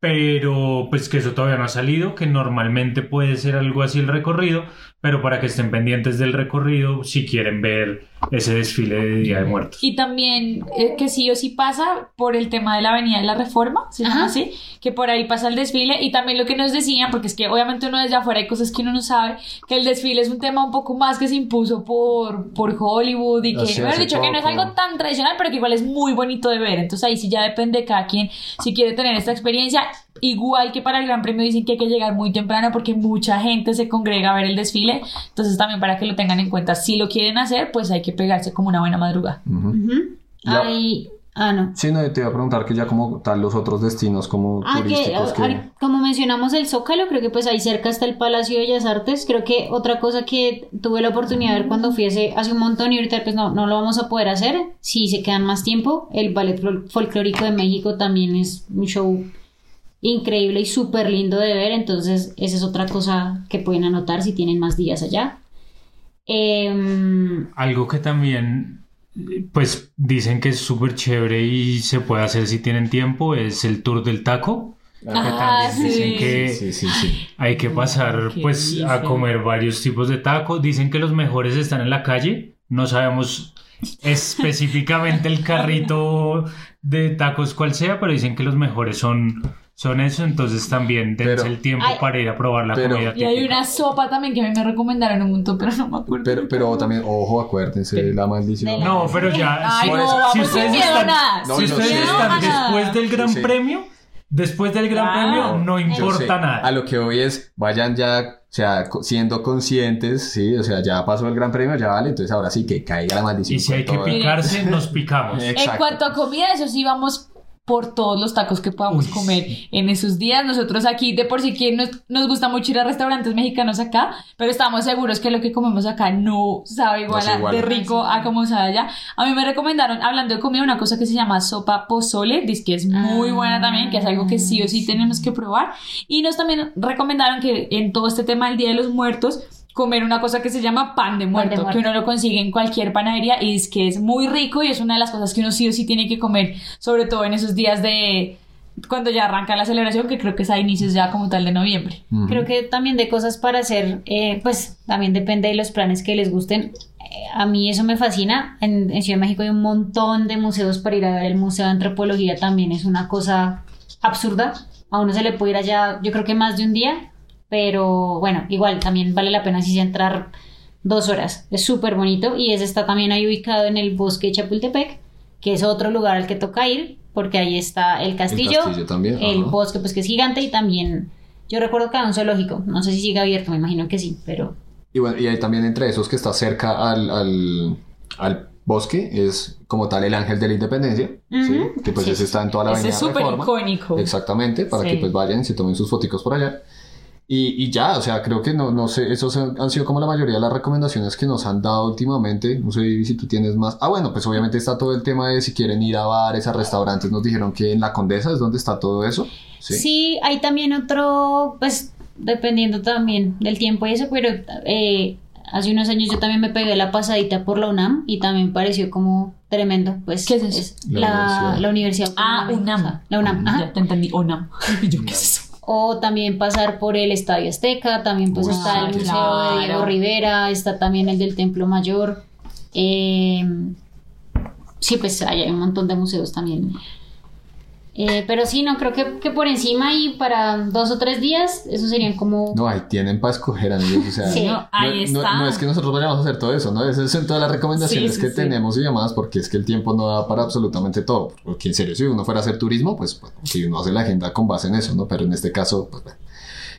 pero pues que eso todavía no ha salido, que normalmente puede ser algo así el recorrido, pero para que estén pendientes del recorrido si quieren ver ese desfile de Día de Muertos. Y también eh, que sí o sí pasa por el tema de la Avenida de la Reforma, se llama así, que por ahí pasa el desfile y también lo que nos decían, porque es que obviamente uno desde afuera hay cosas que uno no sabe, que el desfile es un tema un poco más que se impuso por, por Hollywood y que, hace dicho, que no es poco. algo tan tradicional, pero que igual es muy bonito de ver. Entonces ahí sí ya depende de cada quien si quiere tener esta experiencia. Igual que para el Gran Premio dicen que hay que llegar muy temprano porque mucha gente se congrega a ver el desfile. Entonces también para que lo tengan en cuenta, si lo quieren hacer, pues hay que pegarse como una buena madrugada. Ujú. Ujú. Ya. Hay- Ah, no. Sí, no, te iba a preguntar que ya como tal los otros destinos como Ah, que, turísticos que... ah, como mencionamos el Zócalo, creo que pues ahí cerca está el Palacio de Bellas Artes. Creo que otra cosa que tuve la oportunidad de ver cuando fui hace, hace un montón y ahorita pues no, no lo vamos a poder hacer si se quedan más tiempo. El Ballet Fol- Folclórico de México también es un show increíble y súper lindo de ver. Entonces esa es otra cosa que pueden anotar si tienen más días allá. Em, Algo que también pues dicen que es súper chévere y se puede hacer si tienen tiempo es el tour del taco. que Ah, también dicen que Sí, sí, sí. Hay que pasar Qué pues a comer varios tipos de tacos. Dicen que los mejores están en la calle. No sabemos específicamente el carrito de tacos cuál sea, pero dicen que los mejores son, son eso. Entonces también dense Pero- el tiempo para ir a probar la Pero- comida Y hay típica. una sopa también que a mí me recomendaron un montón, pero no me acuerdo. Pero, pero también, ojo, acuérdense de la maldición. No, pero ya. Ay, si, no, si vamos sin ustedes miedo están, nada. No, si ustedes están después del Gran Sí. Premio, después del Gran. Premio no importa sé, nada. A lo que voy es, vayan ya, o sea, siendo conscientes, sí, o sea, ya pasó el gran premio, ya vale, entonces ahora sí que caiga la maldición. Y si hay que picarse, nos picamos. En cuanto a comida, eso sí, vamos por todos los tacos que podamos Uy, comer en esos días. Nosotros aquí, de por sí que nos, nos gusta mucho ir a restaurantes mexicanos acá, pero estamos seguros que lo que comemos acá no sabe igual, No igual. de rico a como sabe allá. A mí me recomendaron, hablando de comida, una cosa que se llama sopa pozole, dice que es muy Ah, buena también, que es algo que sí o sí tenemos que probar. Y nos también recomendaron que en todo este tema del Día de los Muertos, comer una cosa que se llama pan de muerto, muerto. que uno lo consigue en cualquier panadería y es que es muy rico y es una de las cosas que uno sí o sí tiene que comer, sobre todo en esos días de cuando ya arranca la celebración, que creo que es a inicios ya como tal de noviembre. Creo que también de cosas para hacer, eh, pues también depende de los planes que les gusten. Eh, a mí eso me fascina. En, en Ciudad de México hay un montón de museos para ir a ver. El Museo de Antropología también es una cosa absurda. A uno se le puede ir allá, yo creo que más de un día, pero bueno, igual también vale la pena si se entrar dos horas. Es súper bonito y ese está también ahí ubicado en el bosque de Chapultepec, que es otro lugar al que toca ir, porque ahí está el castillo, castillo también, el ajá. bosque pues que es gigante y también yo recuerdo que hay un zoológico, no sé si sigue abierto, me imagino que sí, pero Y bueno, y hay también entre esos que está cerca al, al, al bosque, es como tal el Ángel de la Independencia, ¿sí? Ujú, que pues sí. ese está en toda la Ese avenida es súper Reforma. icónico. Exactamente, para Sí. que pues vayan y se tomen sus foticos por allá. Y, y ya, o sea, creo que no, no sé, esos han, han sido como la mayoría de las recomendaciones que nos han dado últimamente. No sé si tú tienes más. Ah, bueno, pues obviamente está todo el tema de si quieren ir a bares, a restaurantes. Nos dijeron que en la Condesa es donde está todo eso. Sí. sí, hay también otro, pues dependiendo también del tiempo y eso, pero eh, hace unos años yo también me pegué la pasadita por la UNAM y también pareció como tremendo, pues ¿Qué es eso? La la, universidad. la universidad. Ah, de UNAM. La UNAM, ajá. Ya te entendí, UNAM. Y yo, ¿qué es eso? O también pasar por el Estadio Azteca, también pues está el Museo claro. de Diego Rivera, está también el del Templo Mayor. eh, sí, pues hay, hay un montón de museos también. Eh, pero sí, no, creo que, que por encima y para dos o tres días, eso serían como... No, ahí tienen para escoger, amigos. O sea, Sí. No, ahí no, está. no es que nosotros vayamos a hacer todo eso, ¿no? Esas son todas las recomendaciones Sí, sí, que sí. tenemos y demás, porque es que el tiempo no da para absolutamente todo. Porque en serio, si uno fuera a hacer turismo, pues, bueno, si uno hace la agenda con base en eso, ¿no? Pero en este caso, pues, bueno,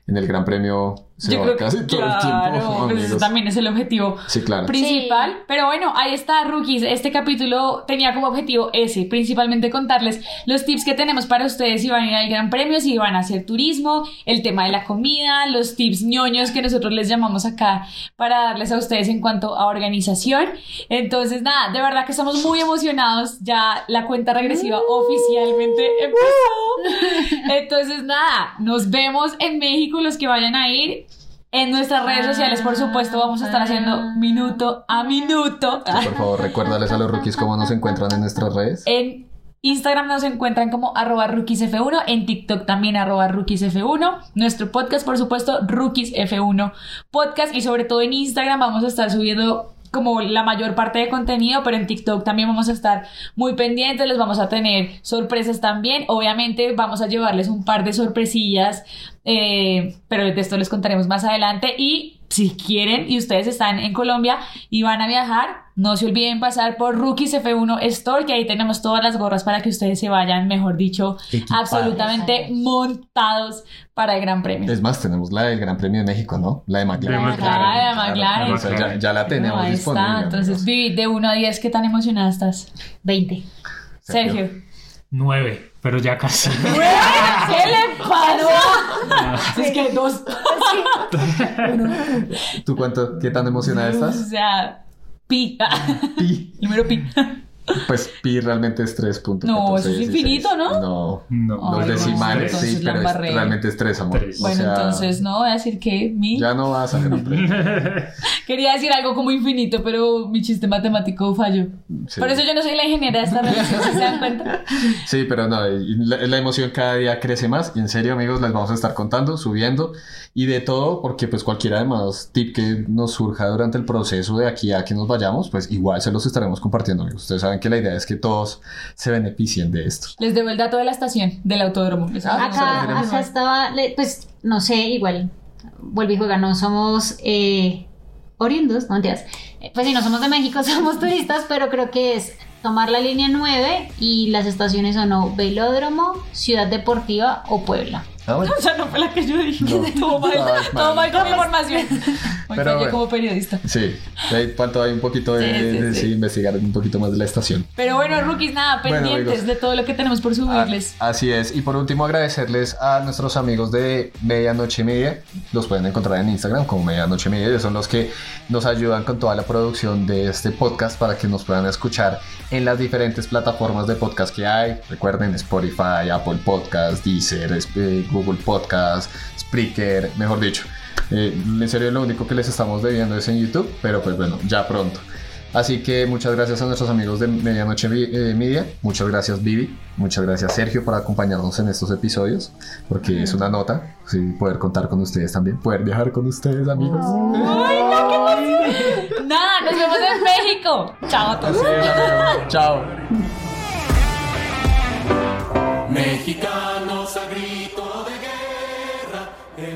en el Gran Premio se Yo va creo que casi todo el claro, tiempo, pues ese amigos. también es el objetivo Sí, claro. principal. Sí. Pero bueno, ahí está, rookies. Este capítulo tenía como objetivo ese, principalmente contarles los tips que tenemos para ustedes si van a ir al Gran Premio, si van a hacer turismo, el tema de la comida, los tips ñoños que nosotros les llamamos acá para darles a ustedes en cuanto a organización. Entonces, nada, de verdad que estamos muy emocionados. Ya la cuenta regresiva oficialmente empezó. Entonces, nada, nos vemos en México los que vayan a ir. En nuestras redes sociales, por supuesto, vamos a estar haciendo minuto a minuto. Por favor, recuérdales a los rookies cómo nos encuentran en nuestras redes. En Instagram nos encuentran como arroba rookiesf1, en TikTok también arroba rookiesf1, nuestro podcast por supuesto rookiesf1 podcast y sobre todo en Instagram vamos a estar subiendo como la mayor parte de contenido, pero en TikTok también vamos a estar muy pendientes, les vamos a tener sorpresas también, obviamente vamos a llevarles un par de sorpresillas, eh, pero de esto les contaremos más adelante. Y si quieren y ustedes están en Colombia y van a viajar, no se olviden pasar por Rookies F1 Store, que ahí tenemos todas las gorras para que ustedes se vayan, mejor dicho, Equipados. absolutamente montados para el Gran Premio. Es más, tenemos la del Gran Premio de México, ¿no? La de McLaren. De McLaren. Ah, de McLaren. O sea, ya, ya la tenemos ahí disponible. está. Entonces. Vivi, de 1 a 10, ¿qué tan emocionada estás? 20. Sergio. Nueve, pero ya casi. ¿Qué le pasa? Es que dos. ¿Tú cuánto, qué tan emocionada O estás? sea, pi. Pi. Número pi. Pues pi realmente es 3.14. No, eso es 16. infinito, ¿no? No. No, Ay, Los decimales, sí, pero es- realmente es 3, amor. O Bueno, sea, entonces no voy a decir que mi. Ya no vas a hacer un. Quería decir algo como infinito, pero mi chiste matemático falló. Sí. Por eso yo no soy la ingeniera de esta relación, ¿sí ¿se dan cuenta? Sí, pero no, la, la emoción cada día crece más y en serio amigos les vamos a estar contando, subiendo y de todo porque pues cualquier además tip que nos surja durante el proceso de aquí a que nos vayamos pues igual se los estaremos compartiendo amigos. Ustedes saben que la idea es que todos se beneficien de esto. Les debo el dato de la estación del autódromo. Ah, Acá, estaba, pues no sé, igual, vuelve y juega, no somos eh, oriundos, no mentiras. Eh, Pues sí, no somos de México, somos turistas, pero creo que es tomar la línea 9 y las estaciones son o Velódromo, Ciudad Deportiva o Puebla. Ah, bueno. O sea, no fue la que yo dije. No. Todo mal, todo mal con mi información. Hoy Pero bueno. como periodista. Sí, ahí falta ahí un poquito de, Sí, sí, de- sí. sí, investigar un poquito más de la estación. Pero bueno, rookies, nada, Bueno, pendientes amigos. de todo lo que tenemos por subirles. Ah, Así es. Y por último, agradecerles a nuestros amigos de Medianoche Media. Los pueden encontrar en Instagram como Medianoche Media. Ellos son los que nos ayudan con toda la producción de este podcast para que nos puedan escuchar en las diferentes plataformas de podcast que hay. Recuerden Spotify, Apple Podcast, Deezer, eh, Google Podcast, Spreaker, mejor dicho. Eh, en serio, lo único que les estamos debiendo es en YouTube, pero pues bueno, ya pronto. Así que muchas gracias a nuestros amigos de Medianoche eh, Media. Muchas gracias, Vivi. Muchas gracias, Sergio, por acompañarnos en estos episodios. Porque es una nota sí, poder contar con ustedes también. Poder viajar con ustedes, amigos. ¡Ay, no, qué Nada, nos vemos en México. Chao a todos. Chao. Mexicanos a grito de guerra,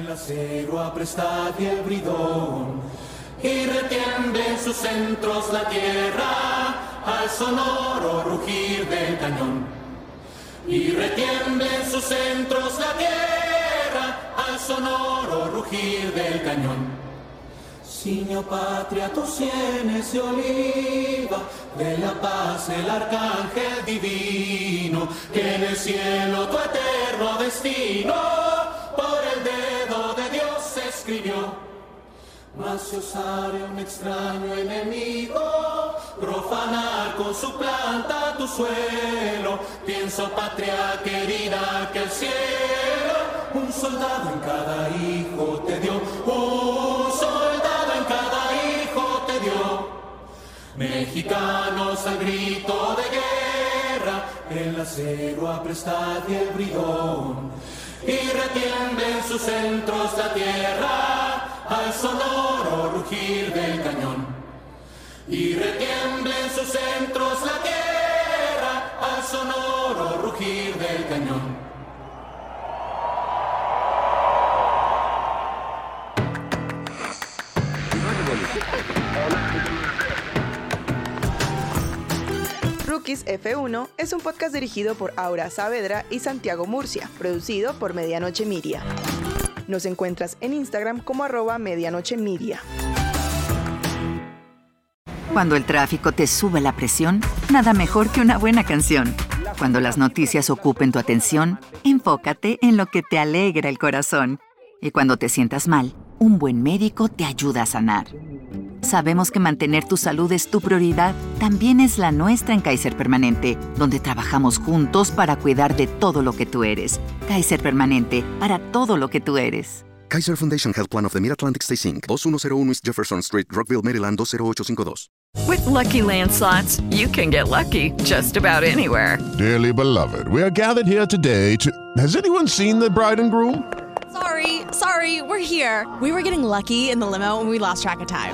el acero aprestad y el bridón y retiende en sus centros la tierra al sonoro rugir del cañón. Y retiende en sus centros la tierra al sonoro rugir del cañón. Siño patria, tus sienes de oliva, de la paz el arcángel divino, que en el cielo tu eterno destino escribió si osare un extraño enemigo profanar con su planta tu suelo, pienso patria querida que el cielo un soldado en cada hijo te dio, un soldado en cada hijo te dio. Mexicanos al grito de guerra, el acero aprestad y el bridón, y retiende en sus centros la tierra al sonoro rugir del cañón. Y retiemble en sus centros la tierra al sonoro rugir del cañón. Rookies F1 es un podcast dirigido por Aura Saavedra y Santiago Murcia, producido por Medianoche Media. Nos encuentras en Instagram como arroba medianoche media. Cuando el tráfico te sube la presión, nada mejor que una buena canción. Cuando las noticias ocupen tu atención, enfócate en lo que te alegra el corazón. Y cuando te sientas mal, un buen médico te ayuda a sanar. Sabemos que mantener tu salud es tu prioridad, también es la nuestra en Kaiser Permanente, donde trabajamos juntos para cuidar de todo lo que tú eres. Kaiser Permanente, para todo lo que tú eres. Kaiser Foundation Health Plan of the Mid-Atlantic Stay Inc., 2101 East Jefferson Street, Rockville, Maryland, 20852. With lucky landslots, you can get lucky just about anywhere. Dearly beloved, we are gathered here today to. Has anyone seen the bride and groom? Sorry, sorry, we're here. We were getting lucky in the limo and we lost track of time.